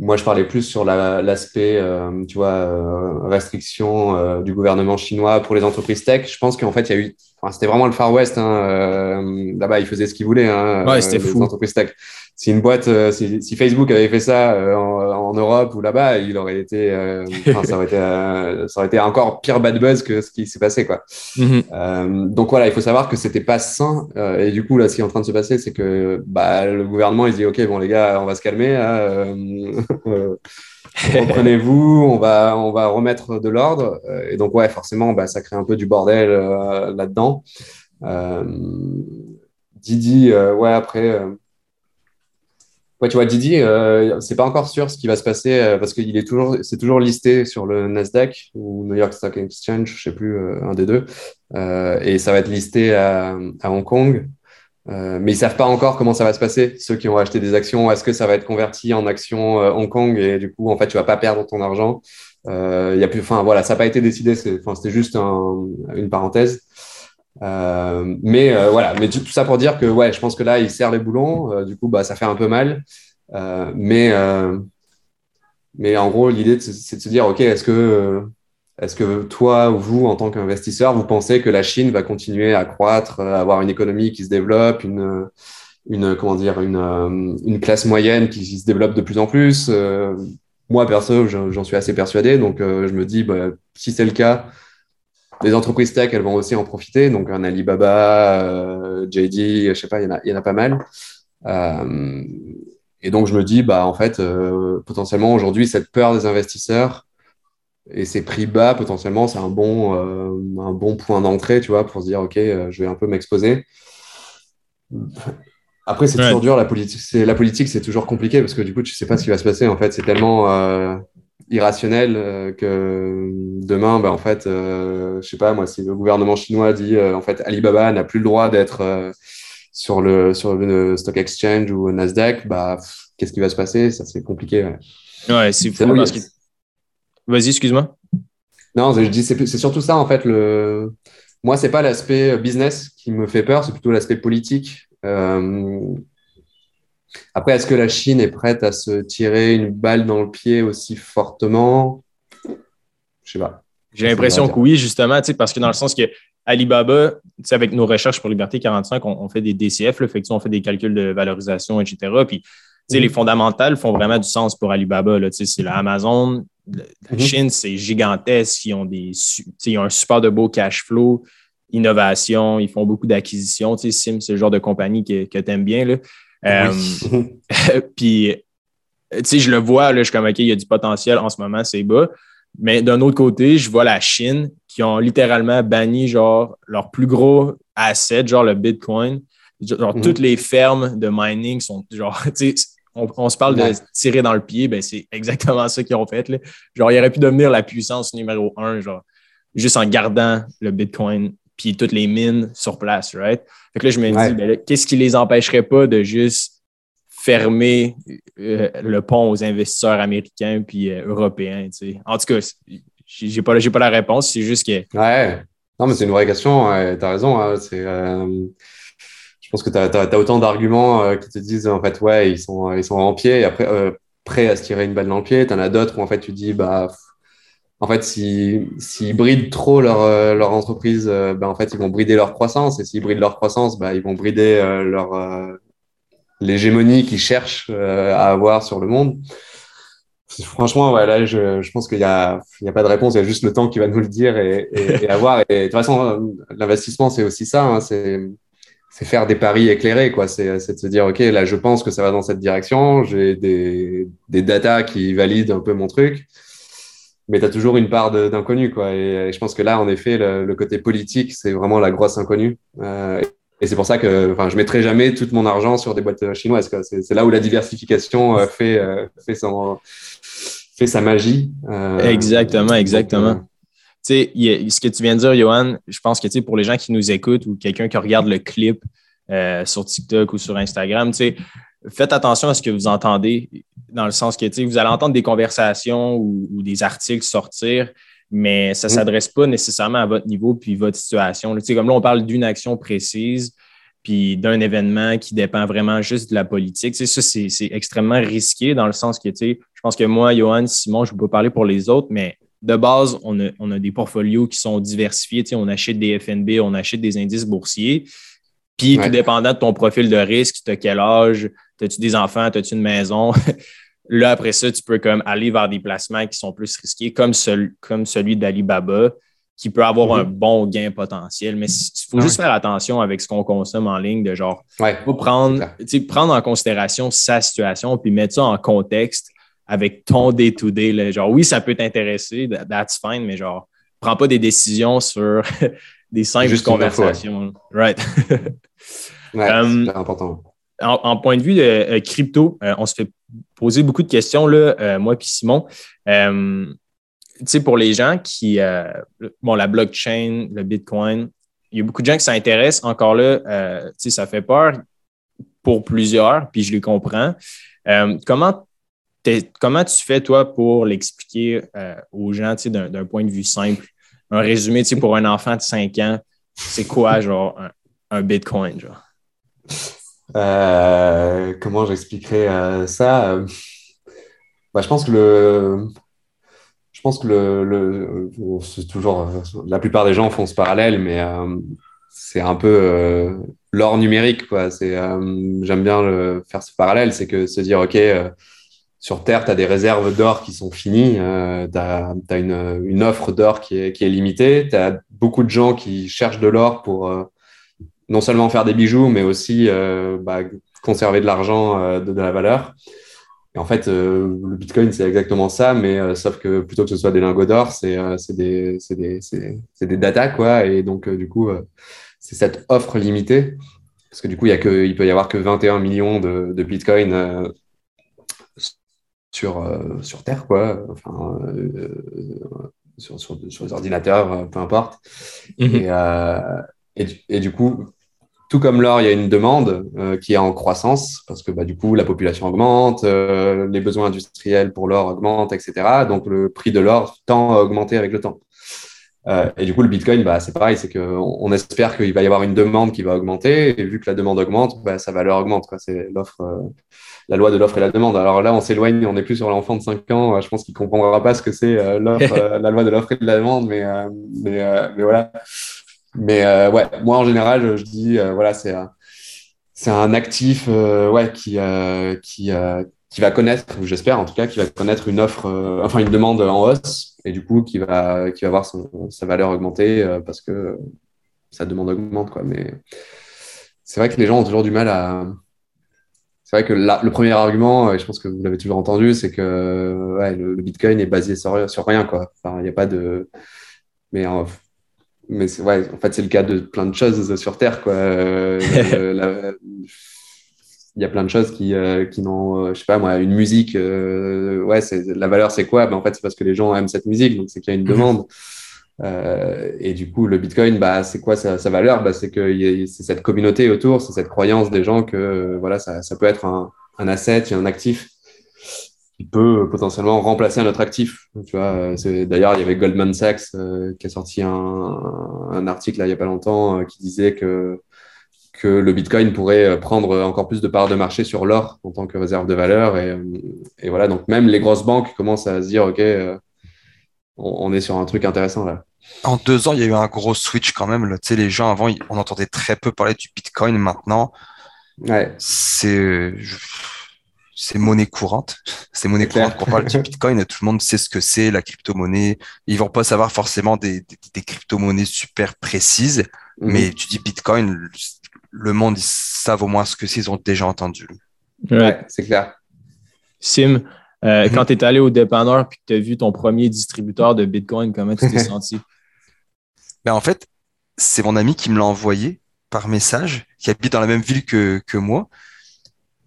moi, je parlais plus sur l'aspect, euh, tu vois, restriction du gouvernement chinois pour les entreprises tech. Je pense qu'en fait, il y a eu, enfin, c'était vraiment le Far West. Hein, Là-bas, ils faisaient ce qu'ils voulaient. Hein, ouais, c'était fou. Entreprises tech si une boîte, euh, si, si, Facebook avait fait ça euh, en, en, Europe ou là-bas, il aurait été, euh, ça, aurait été ça aurait été encore pire bad buzz que ce qui s'est passé, quoi. Mm-hmm. donc voilà, il faut savoir que c'était pas sain. et du coup, là, ce qui est en train de se passer, c'est que bah, le gouvernement, il dit, OK, bon, les gars, on va se calmer. Reprenez-vous, on va, on va remettre de l'ordre. Et donc, ouais, forcément, bah, ça crée un peu du bordel là-dedans. Didi, ouais, après Ouais, tu vois, Didi, euh, c'est pas encore sûr ce qui va se passer euh, parce qu'il est toujours, c'est toujours listé sur le Nasdaq ou New York Stock Exchange, je sais plus, euh, un des deux, euh, et ça va être listé à, Hong Kong. mais ils savent pas encore comment ça va se passer. Ceux qui ont acheté des actions, est-ce que ça va être converti en actions Hong Kong? Et du coup, en fait, tu vas pas perdre ton argent. Il y a plus, enfin voilà, ça n'a pas été décidé. C'était juste un, une parenthèse. Euh, mais euh, voilà, mais tout ça pour dire que ouais, je pense que là, il serre les boulons. Euh, du coup, bah, ça fait un peu mal. mais, mais en gros, l'idée, c'est de se dire, OK, est-ce que, est-ce que toi ou vous, en tant qu'investisseur, vous pensez que la Chine va continuer à croître, avoir une économie qui se développe, une, une comment dire, une, une classe moyenne qui se développe de plus en plus? Moi, perso, j'en suis assez persuadé. Donc, je me dis, bah, si c'est le cas, les entreprises tech, elles vont aussi en profiter. Donc, un Alibaba, euh, JD, je sais pas, il y, en a, il y en a pas mal. Euh, Et donc, je me dis, bah, en fait, potentiellement, aujourd'hui, cette peur des investisseurs et ces prix bas, potentiellement, c'est un, bon, un bon point d'entrée, tu vois, pour se dire, OK, je vais un peu m'exposer. Après, c'est toujours dur, la politique, c'est, la politique, c'est toujours compliqué parce que du coup, tu sais pas ce qui va se passer. En fait, c'est tellement euh, irrationnel euh, que demain, bah, en fait, euh, je sais pas, moi, si le gouvernement chinois dit, en fait, Alibaba n'a plus le droit d'être sur, le, sur le stock exchange ou Nasdaq, bah, qu'est-ce qui va se passer? Ça, c'est compliqué. Ouais, c'est fou Vas-y, excuse-moi. Non, je dis, c'est, c'est surtout ça, en fait. Le... Moi, c'est pas l'aspect business qui me fait peur, c'est plutôt l'aspect politique euh, après, est-ce que la Chine est prête à se tirer une balle dans le pied aussi fortement? Je sais pas. J'ai l'impression que oui, justement, parce que dans le sens que Alibaba, avec nos recherches pour Liberté 45, on, fait des DCF, là, fait on fait des calculs de valorisation, etc. Puis, les mhm. fondamentales font vraiment du sens pour Alibaba. C'est l'Amazon, la mhm. Chine, c'est gigantesque. Ils ont, des, ils ont un super de beau cash flow innovation, ils font beaucoup d'acquisitions. Sim, c'est le genre de compagnie que, que tu aimes bien. Là. Puis, tu sais, je le vois, là, je suis comme, OK, il y a du potentiel en ce moment, c'est bas. Mais d'un autre côté, je vois la Chine qui ont littéralement banni, genre, leur plus gros asset, genre le Bitcoin. Genre, mhm. toutes les fermes de mining sont, genre, tu sais, on, se parle de tirer dans le pied, ben c'est exactement ça qu'ils ont fait. Là. Genre, il aurait pu devenir la puissance numéro un, genre, juste en gardant le Bitcoin puis toutes les mines sur place, right? Fait que là, je me dis, ben qu'est-ce qui les empêcherait pas de juste fermer euh, le pont aux investisseurs américains puis euh, européens, tu sais? En tout cas, j'ai pas, pas la réponse, c'est juste que... Ouais, non, mais c'est une vraie question, tu as raison. Hein, euh, je pense que tu as, autant d'arguments qui te disent, en fait, ouais, ils sont, ils sont en pied, et après, prêts à se tirer une balle dans le pied. Tu en as d'autres où, en fait, tu dis, bah en fait, s'ils brident trop leur, euh, entreprise, euh, ben, en fait, ils vont brider leur croissance. Et s'ils brident leur croissance, ben, ils vont brider euh, leur l'hégémonie qu'ils cherchent à avoir sur le monde. Franchement, ouais, là, je, pense qu'il n'y a, a pas de réponse. Il y a juste le temps qui va nous le dire et, et, et avoir. Et de toute façon, l'investissement, c'est aussi ça. Hein, c'est c'est faire des paris éclairés, quoi. C'est de se dire, OK, là, je pense que ça va dans cette direction. J'ai des, des datas qui valident un peu mon truc mais tu as toujours une part d'inconnu. quoi. Et, je pense que là, en effet, le, côté politique, c'est vraiment la grosse inconnue. Euh, et c'est pour ça que je ne mettrai jamais tout mon argent sur des boîtes chinoises. C'est là où la diversification euh, fait, euh, fait, son, fait sa magie. exactement, exactement. tu sais, ce que tu viens de dire, Johan, je pense que pour les gens qui nous écoutent ou quelqu'un qui regarde le clip sur TikTok ou sur Instagram, faites attention à ce que vous entendez dans le sens que vous allez entendre des conversations ou, des articles sortir, mais ça ne mm. s'adresse pas nécessairement à votre niveau puis votre situation. comme là, on parle d'une action précise puis d'un événement qui dépend vraiment juste de la politique. ça, c'est extrêmement risqué dans le sens que je pense que moi, Johan, Simon, je ne peux pas parler pour les autres, mais de base, on a, des portfolios qui sont diversifiés. on achète des FNB, on achète des indices boursiers. Puis, tout dépendant de ton profil de risque, tu as quel âge, as-tu des enfants, as-tu une maison, Là, après ça, tu peux comme aller vers des placements qui sont plus risqués, comme, comme celui d'Alibaba, qui peut avoir un mhm. bon gain potentiel. Mais il faut juste faire attention avec ce qu'on consomme en ligne, de genre, faut prendre, prendre en considération sa situation, puis mettre ça en contexte avec ton day-to-day. Genre, oui, ça peut t'intéresser, that's fine, mais genre, prends pas des décisions sur des simples conversations. Right? ouais, um, c'est important. En, point de vue de euh, crypto, euh, on se fait poser beaucoup de questions, là, euh, moi et Simon. Pour les gens qui, bon, la blockchain, le Bitcoin, il y a beaucoup de gens qui s'intéressent. Encore là, ça fait peur pour plusieurs, puis je les comprends. comment, comment tu fais, toi, pour l'expliquer aux gens, d'un point de vue simple? Un résumé, pour un enfant de 5 ans, c'est quoi, genre, un, un Bitcoin, genre? Euh, comment j'expliquerai euh, ça bah, Je pense que le. Je pense que le, le toujours la plupart des gens font ce parallèle, mais euh, c'est un peu l'or numérique quoi. C'est j'aime bien faire ce parallèle, c'est que se dire ok sur Terre, tu as des réserves d'or qui sont finies, euh, tu une, offre d'or qui est, qui est limitée, tu as beaucoup de gens qui cherchent de l'or pour, non seulement faire des bijoux, mais aussi euh, bah, conserver de l'argent, euh, de, la valeur. Et en fait, le Bitcoin, c'est exactement ça, mais sauf que plutôt que ce soit des lingots d'or, c'est des, des, des data, quoi. Et donc, du coup, c'est cette offre limitée. Parce que du coup, il, y a que, il peut y avoir que 21 millions de, de Bitcoin sur, sur Terre, quoi. Enfin, sur, sur, les ordinateurs, peu importe. Mhm. Et, et, et, du coup, tout comme l'or, il y a une demande euh, qui est en croissance parce que bah, du coup, la population augmente, euh, les besoins industriels pour l'or augmentent, etc. Donc, le prix de l'or tend à augmenter avec le temps. Euh, et du coup, le Bitcoin, bah, c'est pareil, c'est qu'on on espère qu'il va y avoir une demande qui va augmenter. Et vu que la demande augmente, bah, sa valeur augmente. C'est l'offre, la loi de l'offre et la demande. Alors là, on s'éloigne, on n'est plus sur l'enfant de 5 ans. Je pense qu'il ne comprendra pas ce que c'est la loi de l'offre et de la demande, mais, mais, mais voilà. Mais euh, ouais, moi en général, je dis euh, voilà, c'est c'est un actif euh, ouais qui qui qui va connaître, j'espère en tout cas, qui va connaître une offre, enfin une demande en hausse, et du coup qui va qui va voir sa valeur augmenter parce que sa demande augmente quoi. Mais c'est vrai que les gens ont toujours du mal à c'est vrai que le premier argument, et je pense que vous l'avez toujours entendu, c'est que ouais, le, Bitcoin est basé sur, sur rien. Quoi. Il n'y a pas de. Mais mais ouais, en fait, c'est le cas de plein de choses sur Terre. Quoi. Euh, il y a plein de choses qui, euh, qui n'ont, euh, je sais pas moi, une musique, ouais, c'est, la valeur c'est quoi? Ben, En fait, c'est parce que les gens aiment cette musique, donc c'est qu'il y a une mhm. demande. et du coup, le Bitcoin, bah, c'est quoi sa, sa valeur? Bah, C'est que c'est cette communauté autour, c'est cette croyance des gens que voilà, ça, ça peut être un, un asset, un actif peut potentiellement remplacer un autre actif. Tu vois, d'ailleurs, il y avait Goldman Sachs euh, qui a sorti un, un, article là, il n'y a pas longtemps euh, qui disait que, que le Bitcoin pourrait euh, prendre encore plus de parts de marché sur l'or en tant que réserve de valeur. Et, et, voilà, donc même les grosses banques commencent à se dire, OK, on, est sur un truc intéressant là. En deux ans, il y a eu un gros switch quand même. Tu sais, les gens avant, on entendait très peu parler du Bitcoin. Maintenant, ouais. c'est c'est monnaie courante. C'est monnaie courante qu'on parle du Bitcoin. Tout le monde sait ce que c'est, la crypto-monnaie. Ils vont pas savoir forcément des, des, crypto-monnaies super précises, mhm. mais tu dis Bitcoin, le monde, ils savent au moins ce que c'est, ils ont déjà entendu. Ouais, c'est clair. Sim, euh, mhm. quand tu es allé au dépanneur et que tu as vu ton premier distributeur de Bitcoin, comment tu t'es senti? Ben, en fait, c'est mon ami qui me l'a envoyé par message, qui habite dans la même ville que, que moi.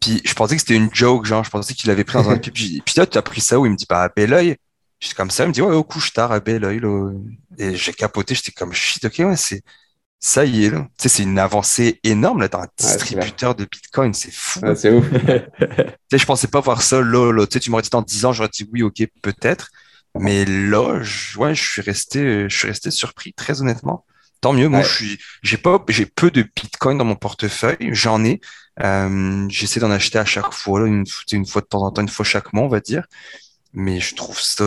Puis je pensais que c'était une joke, genre, je pensais qu'il avait pris dans un. puis, puis là, tu as pris ça où il me dit, bah, à bel oeil. J'étais comme ça, il me dit, ouais, au couche tard, à bel oeil, là. Et j'ai capoté, j'étais comme, shit, ok, ouais, c'est. Ça y est, là. Tu sais, c'est une avancée énorme, là, dans un distributeur de Bitcoin. C'est fou. c'est ouf. tu sais, je pensais pas voir ça, là, là. Tu sais, tu m'aurais dit dans 10 ans, j'aurais dit oui, ok, peut-être. Mais là, je, ouais, je suis resté, je suis resté surpris, très honnêtement. Tant mieux. Moi, je suis, j'ai pas, j'ai peu de Bitcoin dans mon portefeuille. J'en ai. Euh, j'essaie d'en acheter à chaque fois, là, une, une, fois de temps en temps, une fois chaque mois, on va dire. Mais je trouve ça,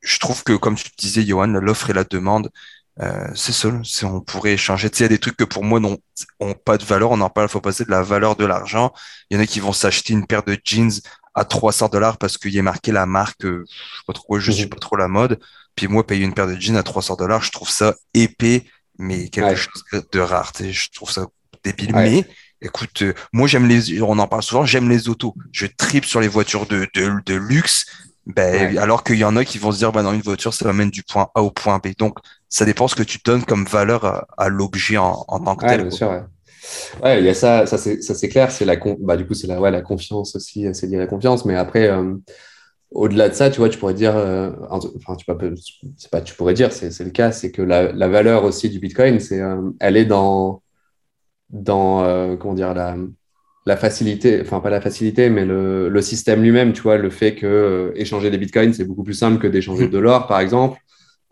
je trouve que, comme tu disais, Johan, l'offre et la demande, euh, c'est ça. On pourrait échanger. Tu sais, il y a des trucs que pour moi n'ont ont pas de valeur. On en parle, il faut passer de la valeur de l'argent. Il y en a qui vont s'acheter une paire de jeans à 300 dollars parce qu'il y a marqué la marque. Euh, je sais pas trop, je suis mhm. pas trop la mode. Puis moi, payer une paire de jeans à 300 dollars, je trouve ça épais, mais quelque chose de rare. Tu sais, je trouve ça débile. Mais écoute, euh, moi j'aime les, on en parle souvent, j'aime les autos. Je tripe sur les voitures de, de, de luxe. Ben, alors qu'il y en a qui vont se dire, ben, dans une voiture, ça m'amène du point A au point B. Donc, ça dépend ce que tu donnes comme valeur à, l'objet en, en, tant que tel. Bien sûr, ouais. il y a ça, ça c'est clair, c'est la, bah, du coup, c'est la, ouais, la confiance aussi, c'est lié à la confiance. Mais après, euh, au-delà de ça, tu vois, tu pourrais dire, euh, enfin, tu, peux, pas, tu pourrais dire, c'est le cas, c'est que la, la, valeur aussi du Bitcoin, c'est, elle est dans, dans euh, comment dire la, la facilité, enfin pas la facilité, mais le, le système lui-même, tu vois, le fait que euh, échanger des bitcoins, c'est beaucoup plus simple que d'échanger de l'or, par exemple.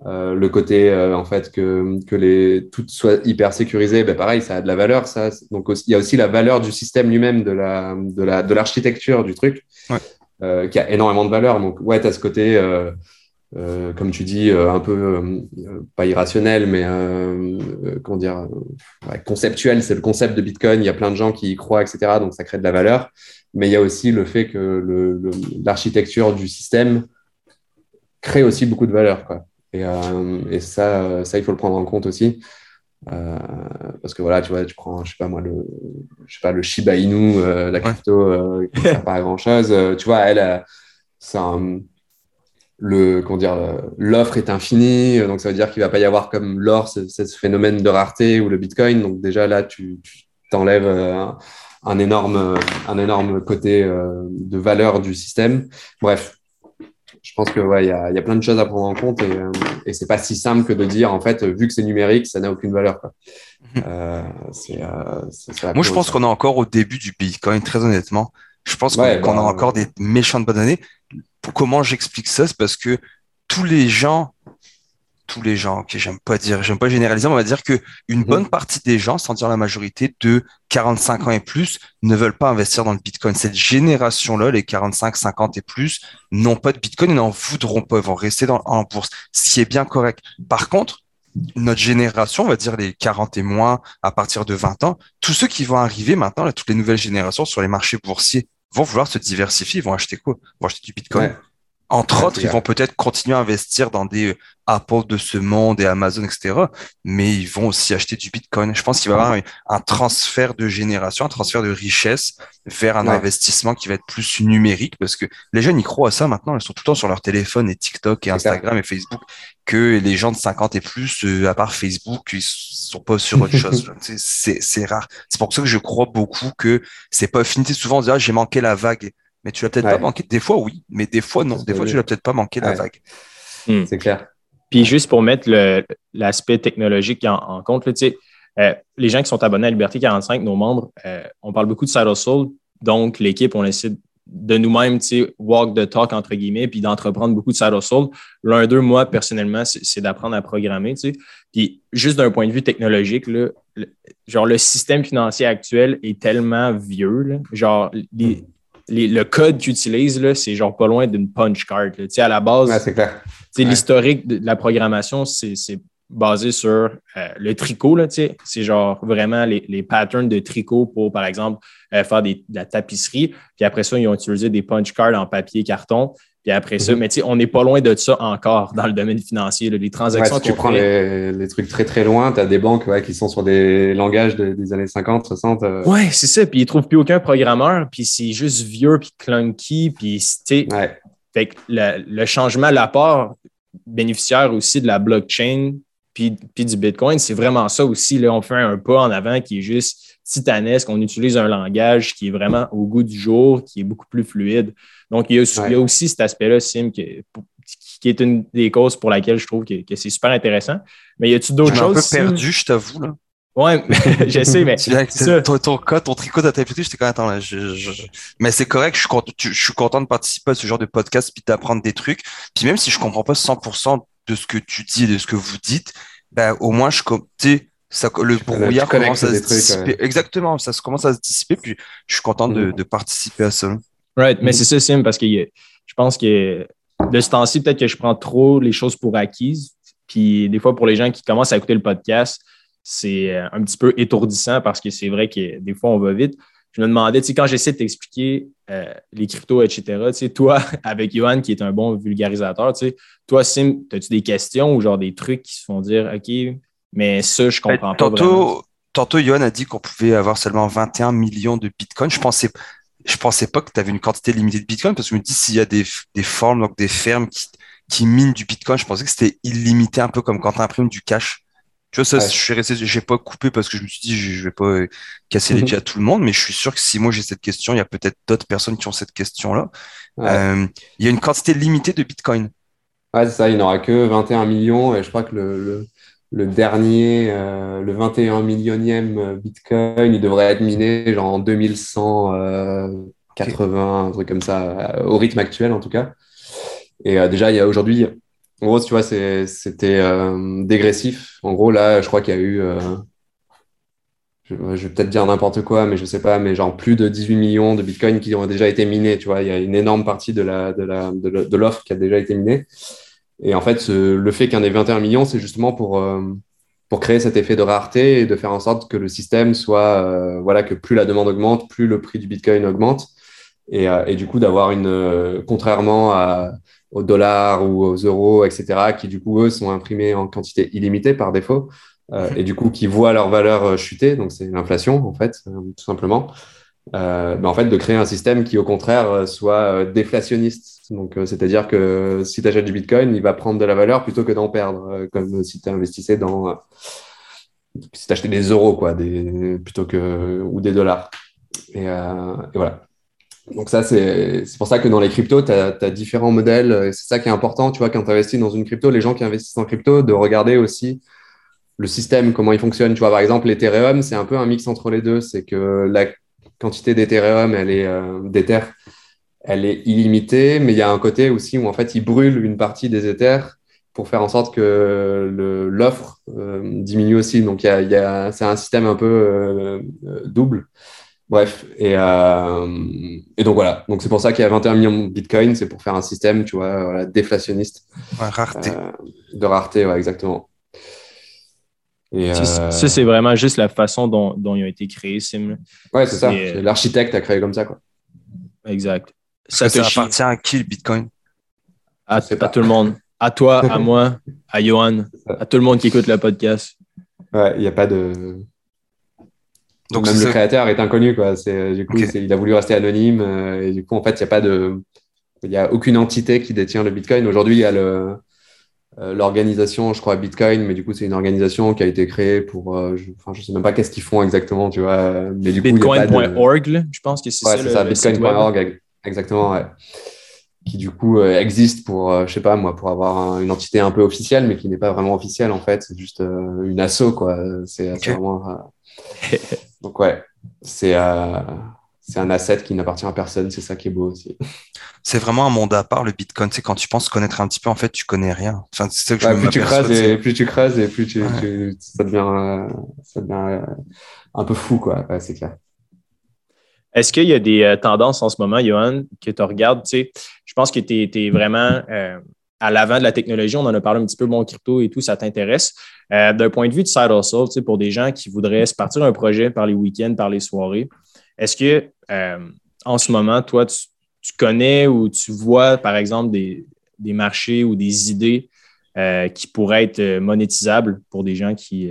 Euh, le côté en fait que, que les tout soit hyper sécurisé, ben pareil, ça a de la valeur. Ça. Donc il y a aussi la valeur du système lui-même, de la de la de l'architecture du truc, ouais. qui a énormément de valeur. Donc ouais, tu as ce côté euh, comme tu dis, euh, un peu euh, pas irrationnel, mais comment dire, conceptuel. C'est le concept de Bitcoin. Il y a plein de gens qui y croient, etc. Donc ça crée de la valeur. Mais il y a aussi le fait que l'architecture du système crée aussi beaucoup de valeur. Quoi. Et, et ça, ça, il faut le prendre en compte aussi. parce que voilà, tu vois, tu prends, je sais pas moi, le, je sais pas, le Shiba Inu, la crypto, qui ne sert pas à grand chose. tu vois, elle, c'est un, le comment dire l'offre est infinie donc ça veut dire qu'il va pas y avoir comme l'or ce, phénomène de rareté ou le bitcoin donc déjà là tu t'enlèves euh, un, énorme un énorme côté euh, de valeur du système bref je pense que ouais il y a, y a, plein de choses à prendre en compte et, euh, et c'est pas si simple que de dire en fait vu que c'est numérique ça n'a aucune valeur quoi. Mhm. moi je pense qu'on est encore au début du bitcoin très honnêtement je pense qu'on a bah, encore des méchantes bonnes années comment j'explique ça C'est parce que tous les gens, tous les gens, ok, j'aime pas dire, j'aime pas généraliser, on va dire que une mhm. bonne partie des gens, sans dire la majorité, de 45 ans et plus, ne veulent pas investir dans le Bitcoin. Cette génération-là, les 45, 50 et plus, n'ont pas de Bitcoin et n'en voudront pas, ils vont rester dans, en bourse, ce qui est bien correct. Par contre, notre génération, on va dire les 40 et moins à partir de 20 ans, tous ceux qui vont arriver maintenant, là, toutes les nouvelles générations sur les marchés boursiers, vont vouloir se diversifier, ils vont acheter quoi? Ils vont acheter du Bitcoin. Entre autres, ils vont peut-être continuer à investir dans des euh, Apple de ce monde et Amazon, etc. Mais ils vont aussi acheter du Bitcoin. Je pense qu'il va y avoir un, transfert de génération, un transfert de richesse vers un investissement qui va être plus numérique parce que les jeunes, ils croient à ça maintenant. Ils sont tout le temps sur leur téléphone et TikTok et Instagram et Facebook que les gens de 50 et plus, euh, à part Facebook, ils sont pas sur autre chose. C'est rare. C'est pour ça que je crois beaucoup que c'est pas fini. Souvent, on dit, ah, j'ai manqué la vague mais tu l'as peut-être pas manqué. Des fois, oui, mais des fois, non. Des fois, tu l'as peut-être pas manqué la vague. Hmm. C'est clair. Puis juste pour mettre l'aspect technologique en, compte, euh, les gens qui sont abonnés à Liberté 45, nos membres, euh, on parle beaucoup de Side Soul. Donc, l'équipe, on essaie de nous-mêmes, walk the talk, entre guillemets, puis d'entreprendre beaucoup de Side Soul. L'un d'eux, moi, personnellement, c'est d'apprendre à programmer. Puis juste d'un point de vue technologique, le, genre le système financier actuel est tellement vieux. genre, les, le code qu'ils utilisent, c'est genre pas loin d'une punch card. À la base, l'historique de la programmation, c'est basé sur euh, le tricot. C'est genre vraiment les, patterns de tricot pour, par exemple, euh, faire de la tapisserie. Puis après ça, ils ont utilisé des punch cards en papier carton. Puis après ça, mhm. mais tu sais, on n'est pas loin de ça encore dans le domaine financier. Les transactions. si tu prends les, trucs très très loin, tu as des banques qui sont sur des langages des années 50, 60. Euh. Ouais, c'est ça. Puis ils ne trouvent plus aucun programmeur. Puis c'est juste vieux, puis clunky. Puis tu fait que le, changement, l'apport bénéficiaire aussi de la blockchain, puis, puis du Bitcoin, c'est vraiment ça aussi. Là, on fait un pas en avant qui est juste titanesque. On utilise un langage qui est vraiment au goût du jour, qui est beaucoup plus fluide. Donc, il y a, aussi cet aspect-là, Sim, qui, qui, est une des causes pour laquelle je trouve que, c'est super intéressant. Mais y a-tu d'autres choses? Je un peu perdu, je t'avoue. là. Ouais, j'essaie, mais. ton, ton, ton tricot de j'étais quand même, attends, là, je, mais c'est correct, je suis, content, je suis content de participer à ce genre de podcast puis d'apprendre des trucs. Puis même si je comprends pas 100% de ce que tu dis et de ce que vous dites, ben, au moins, je, tu ça, le brouillard commence à se dissiper. Exactement, ça commence à se dissiper, puis je suis content de, mm. de participer à ça. Right, mais c'est ça, Sim, parce que je pense que de ce temps-ci, peut-être que je prends trop les choses pour acquises. Puis des fois, pour les gens qui commencent à écouter le podcast, c'est euh, un petit peu étourdissant parce que c'est vrai que des fois, on va vite. Je me demandais, tu sais, quand j'essaie de t'expliquer euh, les cryptos, etc., tu sais, toi, avec Johan, qui est un bon vulgarisateur, tu sais, toi, Sim, as-tu des questions ou genre des trucs qui se font dire, OK, mais ça, je comprends pas. Tantôt, tantôt, Johan a dit qu'on pouvait avoir seulement 21 millions de bitcoins. Je pensais, je pensais pas que tu avais une quantité limitée de Bitcoin parce que je me dis s'il y a des, des formes, donc des fermes qui, qui minent du Bitcoin, je pensais que c'était illimité, un peu comme quand tu imprimes du cash. Tu vois, ça, je suis resté, j'ai pas coupé parce que je me suis dit, je, vais pas euh, casser les mhm. pieds à tout le monde, mais je suis sûr que si moi j'ai cette question, il y a peut-être d'autres personnes qui ont cette question-là. Euh, il y a une quantité limitée de Bitcoin. Ouais, c'est ça, il n'y aura que 21 millions et je crois que le, le dernier, euh, le 21 millionième euh, Bitcoin, il devrait être miné genre en 2180, un truc comme ça, euh, au rythme actuel en tout cas. Et déjà, il y a aujourd'hui, en gros, tu vois, c'était dégressif. En gros, là, je crois qu'il y a eu, je, vais peut-être dire n'importe quoi, mais je sais pas, mais genre plus de 18 millions de Bitcoin qui ont déjà été minés. Tu vois, il y a une énorme partie de l'offre qui a déjà été minée. Et en fait, le fait qu'il y en ait 21 millions, c'est justement pour, euh, pour créer cet effet de rareté et de faire en sorte que le système soit, euh, voilà, que plus la demande augmente, plus le prix du Bitcoin augmente. Et, euh, et du coup, d'avoir une, contrairement aux dollars ou aux euros, etc., qui du coup, eux, sont imprimés en quantité illimitée par défaut, et du coup qui voient leur valeur chuter, donc c'est l'inflation en fait, tout simplement. Euh, en fait, de créer un système qui, au contraire, soit déflationniste. Donc, c'est-à-dire que si tu achètes du Bitcoin, il va prendre de la valeur plutôt que d'en perdre, comme si tu investissais dans. si tu achetais des euros, quoi, des, plutôt que. ou des dollars. Et, voilà. Donc ça, c'est pour ça que dans les cryptos, tu as, différents modèles. C'est ça qui est important, tu vois, quand tu investis dans une crypto, les gens qui investissent en crypto, de regarder aussi le système, comment il fonctionne. Tu vois, par exemple, l'Ethereum, c'est un peu un mix entre les deux. C'est que la quantité d'Ethereum, elle est euh, d'Ether, elle est illimitée, mais il y a un côté aussi où en fait, ils brûlent une partie des Ethers pour faire en sorte que l'offre euh, diminue aussi. Donc, y a, y a, c'est un système un peu euh, double. Bref, et, euh, et, donc voilà. Donc c'est pour ça qu'il y a 21 millions de bitcoins, c'est pour faire un système, tu vois, déflationniste. rareté. Euh, de rareté, ouais, exactement. Et, ça, euh, c'est vraiment juste la façon dont, dont ils ont été créés, Sim. Ouais, c'est ça. L'architecte a créé comme ça, quoi. Exact. Ça, ça appartient à qui le bitcoin? À, à tout le monde. À toi, à moi, à Johan, à tout le monde qui écoute le podcast. Ouais, il n'y a pas de. Donc même le créateur est inconnu quoi. C'est du coup il a voulu rester anonyme euh, et du coup en fait il n'y a pas de il y a aucune entité qui détient le Bitcoin. Aujourd'hui il y a le euh, l'organisation, je crois Bitcoin, mais du coup c'est une organisation qui a été créée pour, euh, je, enfin je sais même pas qu'est-ce qu'ils font exactement, tu vois. Mais du Bitcoin.org, je pense que c'est ouais, ça. Bitcoin.org, exactement, ouais. Qui du coup existe pour, je sais pas moi, pour avoir une entité un peu officielle, mais qui n'est pas vraiment officielle en fait. C'est juste une asso quoi. C'est vraiment Donc ouais, c'est euh, c'est un asset qui n'appartient à personne, c'est ça qui est beau aussi. C'est vraiment un monde à part le Bitcoin. C'est quand tu penses connaître un petit peu, en fait, tu connais rien. Enfin, c'est que plus, tu creuses et, plus tu creuses et plus tu, ça devient, euh, ça devient euh, un peu fou, quoi. c'est clair. Est-ce qu'il y a des tendances en ce moment, Johan, que tu regardes? Tu je pense que tu es, vraiment à l'avant de la technologie. On en a parlé un petit peu, bon, crypto et tout, ça t'intéresse. Euh, d'un point de vue de side hustle, pour des gens qui voudraient partir un projet par les week-ends, par les soirées, est-ce que euh, en ce moment, toi, tu, connais ou tu vois, par exemple, des, marchés ou des idées euh, qui pourraient être monétisables pour des gens qui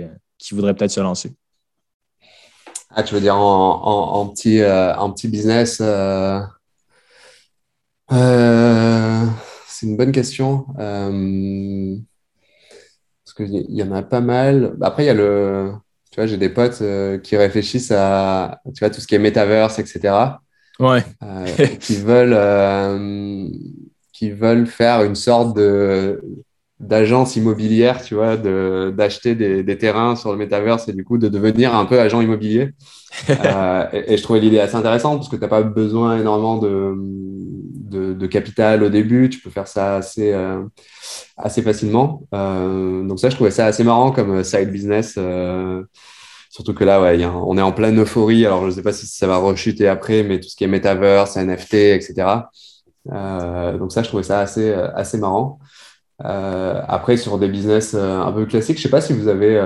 voudraient peut-être se lancer? Ah, tu veux dire en, petit, en petit business c'est une bonne question. Euh, parce qu'il y en a pas mal. Après, il y a le. Tu vois, j'ai des potes euh, qui réfléchissent à tu vois, tout ce qui est metaverse, etc. Ouais. Euh, qui, veulent, qui veulent faire une sorte de d'agence immobilière, tu vois, d'acheter des, des, terrains sur le metaverse et du coup de devenir un peu agent immobilier. et, et, je trouvais l'idée assez intéressante parce que tu n'as pas besoin énormément de, de, capital au début. Tu peux faire ça assez, euh, assez facilement. Euh, donc ça, je trouvais ça assez marrant comme side business. Euh, surtout que là, ouais, on est en pleine euphorie. Alors, je ne sais pas si ça va rechuter après, mais tout ce qui est metaverse, NFT, etc. donc ça, je trouvais ça assez, assez marrant. Après, sur des business un peu classiques, je sais pas si vous avez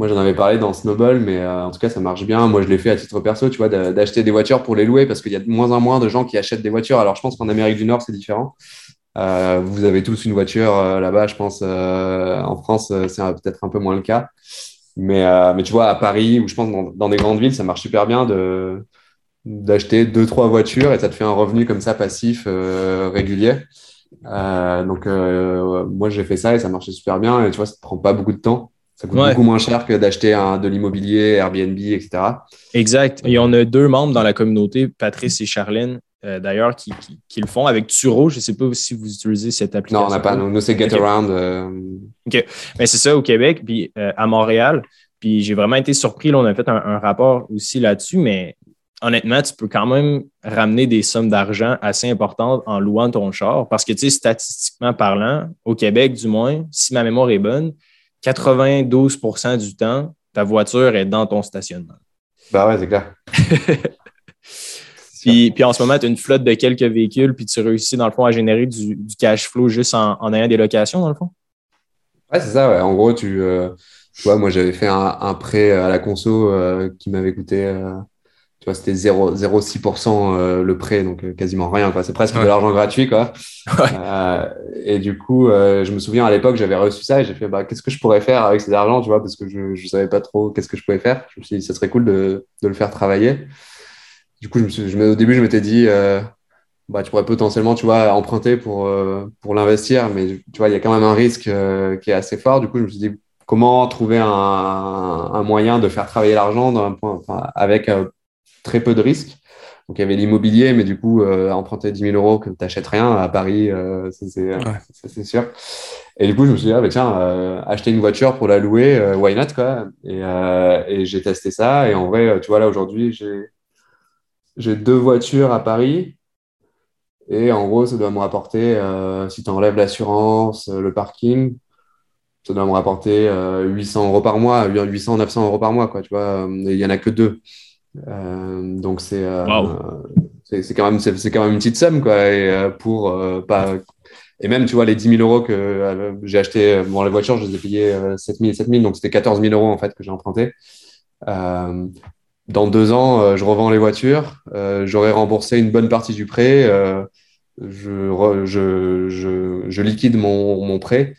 moi, j'en avais parlé dans Snowball, mais euh, en tout cas, ça marche bien. Moi, je l'ai fait à titre perso, tu vois, d'acheter des voitures pour les louer parce qu'il y a de moins en moins de gens qui achètent des voitures. Alors, je pense qu'en Amérique du Nord, c'est différent. Euh, vous avez tous une voiture euh, là-bas, je pense. en France, c'est peut-être un peu moins le cas. Mais, mais tu vois, à Paris, ou je pense dans, dans, des grandes villes, ça marche super bien de d'acheter deux, trois voitures et ça te fait un revenu comme ça passif régulier. Donc, moi, j'ai fait ça et ça marchait super bien. Et tu vois, ça ne prend pas beaucoup de temps. Ça coûte beaucoup moins cher que d'acheter de l'immobilier, Airbnb, etc. Exact. Y en a deux membres dans la communauté, Patrice et Charlène, euh, d'ailleurs, qui, le font avec Turo. Je ne sais pas si vous utilisez cette application. Non, on n'a pas. Nous, c'est GetAround. Euh. OK. Mais c'est ça au Québec, puis euh, à Montréal. Puis j'ai vraiment été surpris. Là, on a fait un, rapport aussi là-dessus, mais honnêtement, tu peux quand même ramener des sommes d'argent assez importantes en louant ton char. Parce que, tu sais, statistiquement parlant, au Québec, du moins, si ma mémoire est bonne, 92% du temps, ta voiture est dans ton stationnement. Bah ouais, c'est clair. puis, puis, en ce moment, tu as une flotte de quelques véhicules, puis tu réussis, dans le fond, à générer du, cash flow juste en, ayant des locations, dans le fond? Ouais, c'est ça. Ouais. En gros, tu, euh, vois, moi, j'avais fait un, prêt à la conso euh, qui m'avait coûté tu vois, c'était 0,6% euh, le prêt, donc euh, quasiment rien. C'est presque de l'argent gratuit. Quoi. Euh, et du coup, je me souviens à l'époque, j'avais reçu ça et j'ai fait bah, qu'est-ce que je pourrais faire avec cet argent, tu vois, parce que je ne savais pas trop qu'est-ce que je pouvais faire. Je me suis dit, ça serait cool de, de le faire travailler. Du coup, je me suis, je, au début, je m'étais dit, bah, tu pourrais potentiellement tu vois, emprunter pour, pour l'investir, mais tu vois, il y a quand même un risque qui est assez fort. Du coup, je me suis dit, comment trouver un, un moyen de faire travailler l'argent enfin, avec très peu de risques. Donc, il y avait l'immobilier, mais du coup, euh, emprunter 10 000 euros que tu n'achètes rien à Paris, euh, c'est sûr. Et du coup, je me suis dit, ah, bah, tiens, euh, acheter une voiture pour la louer, why not, quoi. Et, et j'ai testé ça. Et en vrai, tu vois, là, aujourd'hui, j'ai deux voitures à Paris. Et en gros, ça doit me rapporter, si tu enlèves l'assurance, le parking, ça doit me rapporter 800 euros par mois, 800, 900 euros par mois, quoi, tu vois. Il n'y en a que deux. Euh, donc c'est euh, c'est quand même c'est quand même une petite somme quoi. Et euh, pour pas et même tu vois les 10 000 euros que j'ai acheté bon les voitures je les ai payées 7 000 7 000 donc c'était 14 000 euros en fait que j'ai emprunté. Dans deux ans je revends les voitures. J'aurais remboursé une bonne partie du prêt. Je, je, je, je, liquide mon, mon prêt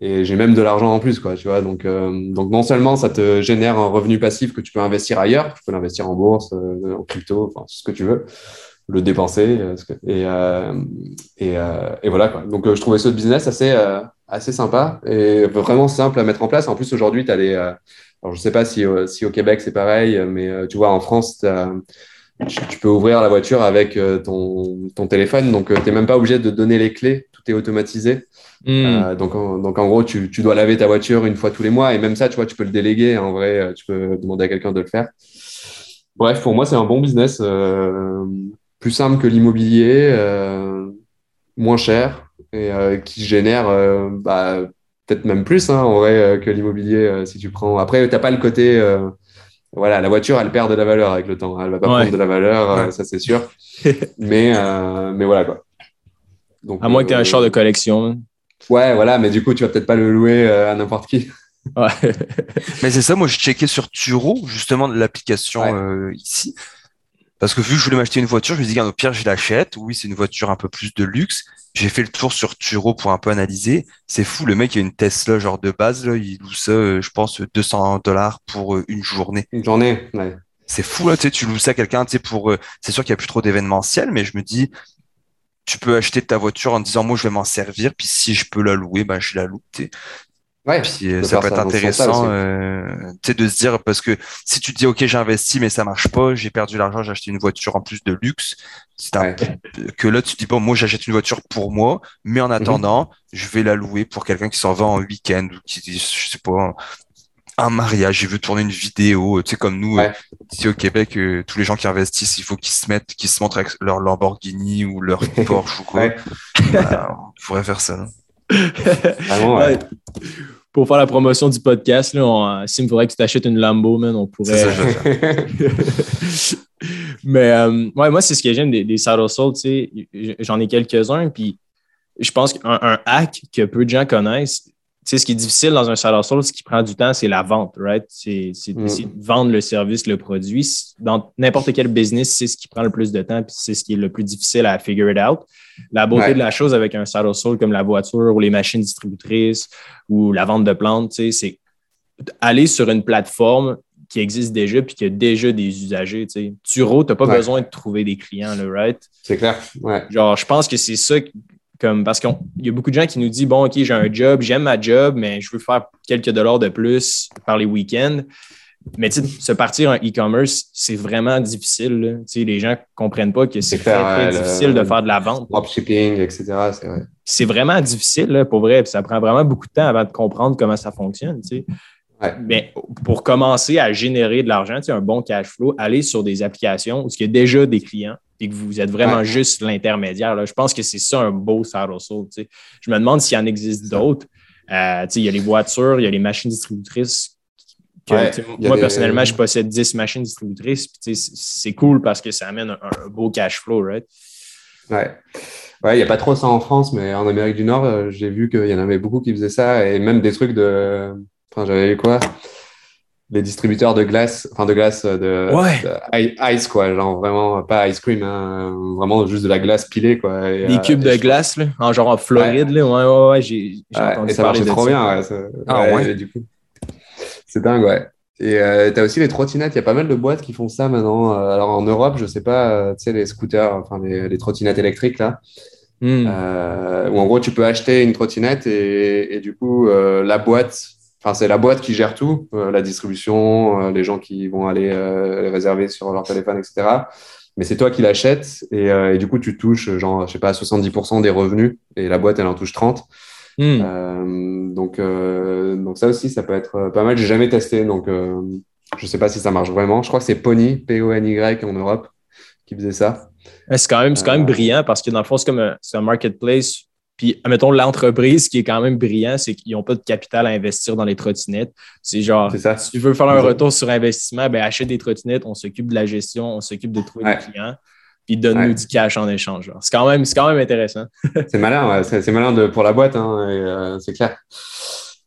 et j'ai même de l'argent en plus, quoi, tu vois. Donc, euh, donc, non seulement ça te génère un revenu passif que tu peux investir ailleurs, tu peux l'investir en bourse, euh, en crypto, enfin, ce que tu veux, le dépenser. Euh, et, et, voilà, quoi. Donc, je trouvais ce business assez, assez sympa et vraiment simple à mettre en place. En plus, aujourd'hui, tu as les. alors, je sais pas si, si au Québec c'est pareil, mais tu vois, en France, tu peux ouvrir la voiture avec ton, ton téléphone, donc tu n'es même pas obligé de donner les clés, tout est automatisé. Hmm. Euh, donc, en, donc, en gros, tu, tu, dois laver ta voiture une fois tous les mois. Et même ça, tu vois, tu peux le déléguer. En vrai, euh, tu peux demander à quelqu'un de le faire. Bref, pour moi, c'est un bon business. Euh, plus simple que l'immobilier, euh, moins cher et euh, qui génère bah, peut-être même plus hein, en vrai que l'immobilier si tu prends. Après, tu n'as pas le côté. voilà, la voiture, elle perd de la valeur avec le temps. Elle va pas prendre de la valeur, ça c'est sûr. mais, mais voilà quoi. Donc, à moins que tu aies un char de collection. Ouais, voilà, mais du coup, tu vas peut-être pas le louer euh, à n'importe qui. Ouais. mais c'est ça, moi, je checkais sur Turo, justement, l'application euh, ici. Parce que vu que je voulais m'acheter une voiture, je me dis, au pire, je l'achète. Oui, c'est une voiture un peu plus de luxe. J'ai fait le tour sur Turo pour un peu analyser. C'est fou, le mec, il a une Tesla, genre de base, là, il loue ça, euh, je pense, 200 dollars pour une journée. Une journée, ouais. C'est fou, là, tu sais, tu loues ça à quelqu'un, tu sais, pour. c'est sûr qu'il n'y a plus trop d'événementiel, mais je me dis, tu peux acheter ta voiture en disant moi je vais m'en servir, puis si je peux la louer, ben je la loue. Ouais, puis euh, ça peut être intéressant euh, de se dire parce que si tu te dis ok j'ai investi mais ça marche pas, j'ai perdu l'argent, j'ai acheté une voiture en plus de luxe, que là tu te dis bon moi j'achète une voiture pour moi, mais en mhm. attendant je vais la louer pour quelqu'un qui s'en va en week-end ou qui je sais pas un mariage, j'ai vu tourner une vidéo, tu sais, comme nous, euh, ici au Québec, euh, tous les gens qui investissent, il faut qu'ils se mettent, qu'ils se montrent avec leur Lamborghini ou leur Porsche ou quoi. Bah, on pourrait faire ça. Pour faire la promotion du podcast, là, on, euh, s'il me faudrait que tu t'achètes une Lambo, man, on pourrait. Ça, Mais ouais, moi, c'est ce que j'aime des, des saddle tu sais, j'en ai quelques-uns, puis je pense qu'un hack que peu de gens connaissent, sais, ce qui est difficile dans un side hustle, ce qui prend du temps, c'est la vente, right? C'est mm. de vendre le service, le produit. Dans n'importe quel business, c'est ce qui prend le plus de temps, puis c'est ce qui est le plus difficile à figure it out. La beauté de la chose avec un side hustle comme la voiture ou les machines distributrices ou la vente de plantes, c'est aller sur une plateforme qui existe déjà puis qui a déjà des usagers. Tu Turo, tu n'as pas besoin de trouver des clients, là, right? C'est clair. Ouais. Genre, je pense que c'est ça comme, parce qu'il y a beaucoup de gens qui nous disent Bon, OK, j'ai un job, j'aime ma job, mais je veux faire quelques dollars de plus par les week-ends. Mais se partir en e-commerce, c'est vraiment difficile. Les gens ne comprennent pas que c'est très, très difficile de faire de la vente. Dropshipping, etc. C'est vraiment difficile, pour vrai. ça prend vraiment beaucoup de temps avant de comprendre comment ça fonctionne. Mais pour commencer à générer de l'argent, un bon cash flow, aller sur des applications où il y a déjà des clients et que vous êtes vraiment juste l'intermédiaire. Je pense que c'est ça un beau side hustle. Je me demande s'il y en existe d'autres. Euh, il y a les voitures, il y a les machines distributrices. moi, personnellement, je possède 10 machines distributrices. C'est cool parce que ça amène un, beau cash flow, right? Ouais. Ouais, il n'y a pas trop ça en France, mais en Amérique du Nord, euh, j'ai vu qu'il y en avait beaucoup qui faisaient ça et même des trucs de. Enfin, j'avais vu quoi? Les distributeurs de glace, enfin de glace de, ice quoi, genre vraiment pas ice cream, hein, vraiment juste de la glace pilée quoi. des cubes de glace là, en genre en Floride là, ouais ouais ouais, j'ai entendu et ça marchait trop bien, ouais, ah, ouais, du coup. C'est dingue ouais. Et euh, tu as aussi les trottinettes, il y a pas mal de boîtes qui font ça maintenant. Alors en Europe, je sais pas, tu sais les scooters, enfin les, les trottinettes électriques là. Hmm. Euh, où en gros tu peux acheter une trottinette et, et du coup euh, la boîte Enfin, c'est la boîte qui gère tout, euh, la distribution, euh, les gens qui vont aller euh, les réserver sur leur téléphone, etc. Mais c'est toi qui l'achètes et, du coup, tu touches, genre, je sais pas, 70% des revenus et la boîte, elle en touche 30. Hmm. donc, donc ça aussi, ça peut être pas mal. J'ai jamais testé, donc je sais pas si ça marche vraiment. Je crois que c'est Pony, P-O-N-Y en Europe, qui faisait ça. C'est quand même, c'est quand même brillant parce que dans le fond, c'est comme un, un marketplace puis, admettons, l'entreprise qui est quand même brillant, c'est qu'ils n'ont pas de capital à investir dans les trottinettes. C'est genre, si tu veux faire un retour sur investissement, ben, achète des trottinettes, on s'occupe de la gestion, on s'occupe de trouver des clients, puis donne-nous du cash en échange. C'est quand, même, quand même intéressant. c'est malin, c'est malin de, pour la boîte, hein, euh, c'est clair.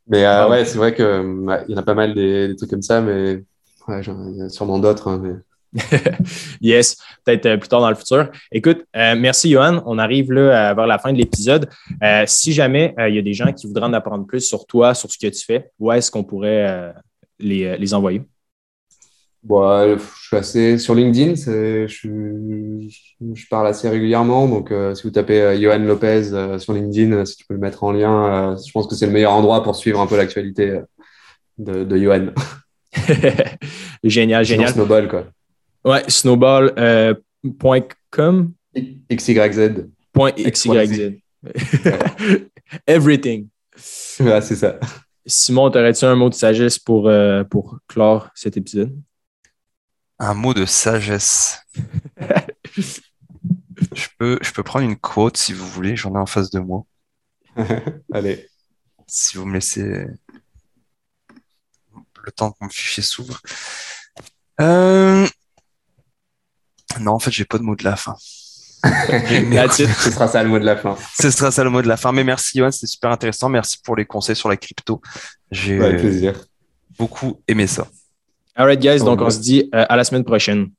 Mais euh, ouais, c'est vrai qu'il y en a pas mal des, trucs comme ça, mais il y a sûrement d'autres. Hein, mais... yes, peut-être euh, plus tard dans le futur. Écoute, euh, merci Johan. On arrive là vers la fin de l'épisode. Euh, si jamais il y a des gens qui voudraient en apprendre plus sur toi, sur ce que tu fais, où est-ce qu'on pourrait les, les, envoyer? Bon, je suis assez sur LinkedIn, je, je, parle assez régulièrement. Donc, si vous tapez Johan Lopez sur LinkedIn, si tu peux le mettre en lien, je pense que c'est le meilleur endroit pour suivre un peu l'actualité de, de Johan. génial, génial. Snowball, quoi. Ouais, snowball.com. Euh, XYZ. XYZ. Everything. Ouais, c'est ça. Simon, aurais-tu un mot de sagesse pour, euh, pour clore cet épisode? Un mot de sagesse. je, peux, je peux prendre une quote si vous voulez, j'en ai en face de moi. Allez. Si vous me laissez le temps que mon fichier s'ouvre. Euh, non, en fait, j'ai pas de mot de la fin. ce sera ça le mot de la fin. Ce sera ça le mot de la fin. Mais merci, Yoann, c'était super intéressant. Merci pour les conseils sur la crypto. J'ai plaisir. beaucoup aimé ça. All right, guys. Donc, on se dit euh, à la semaine prochaine.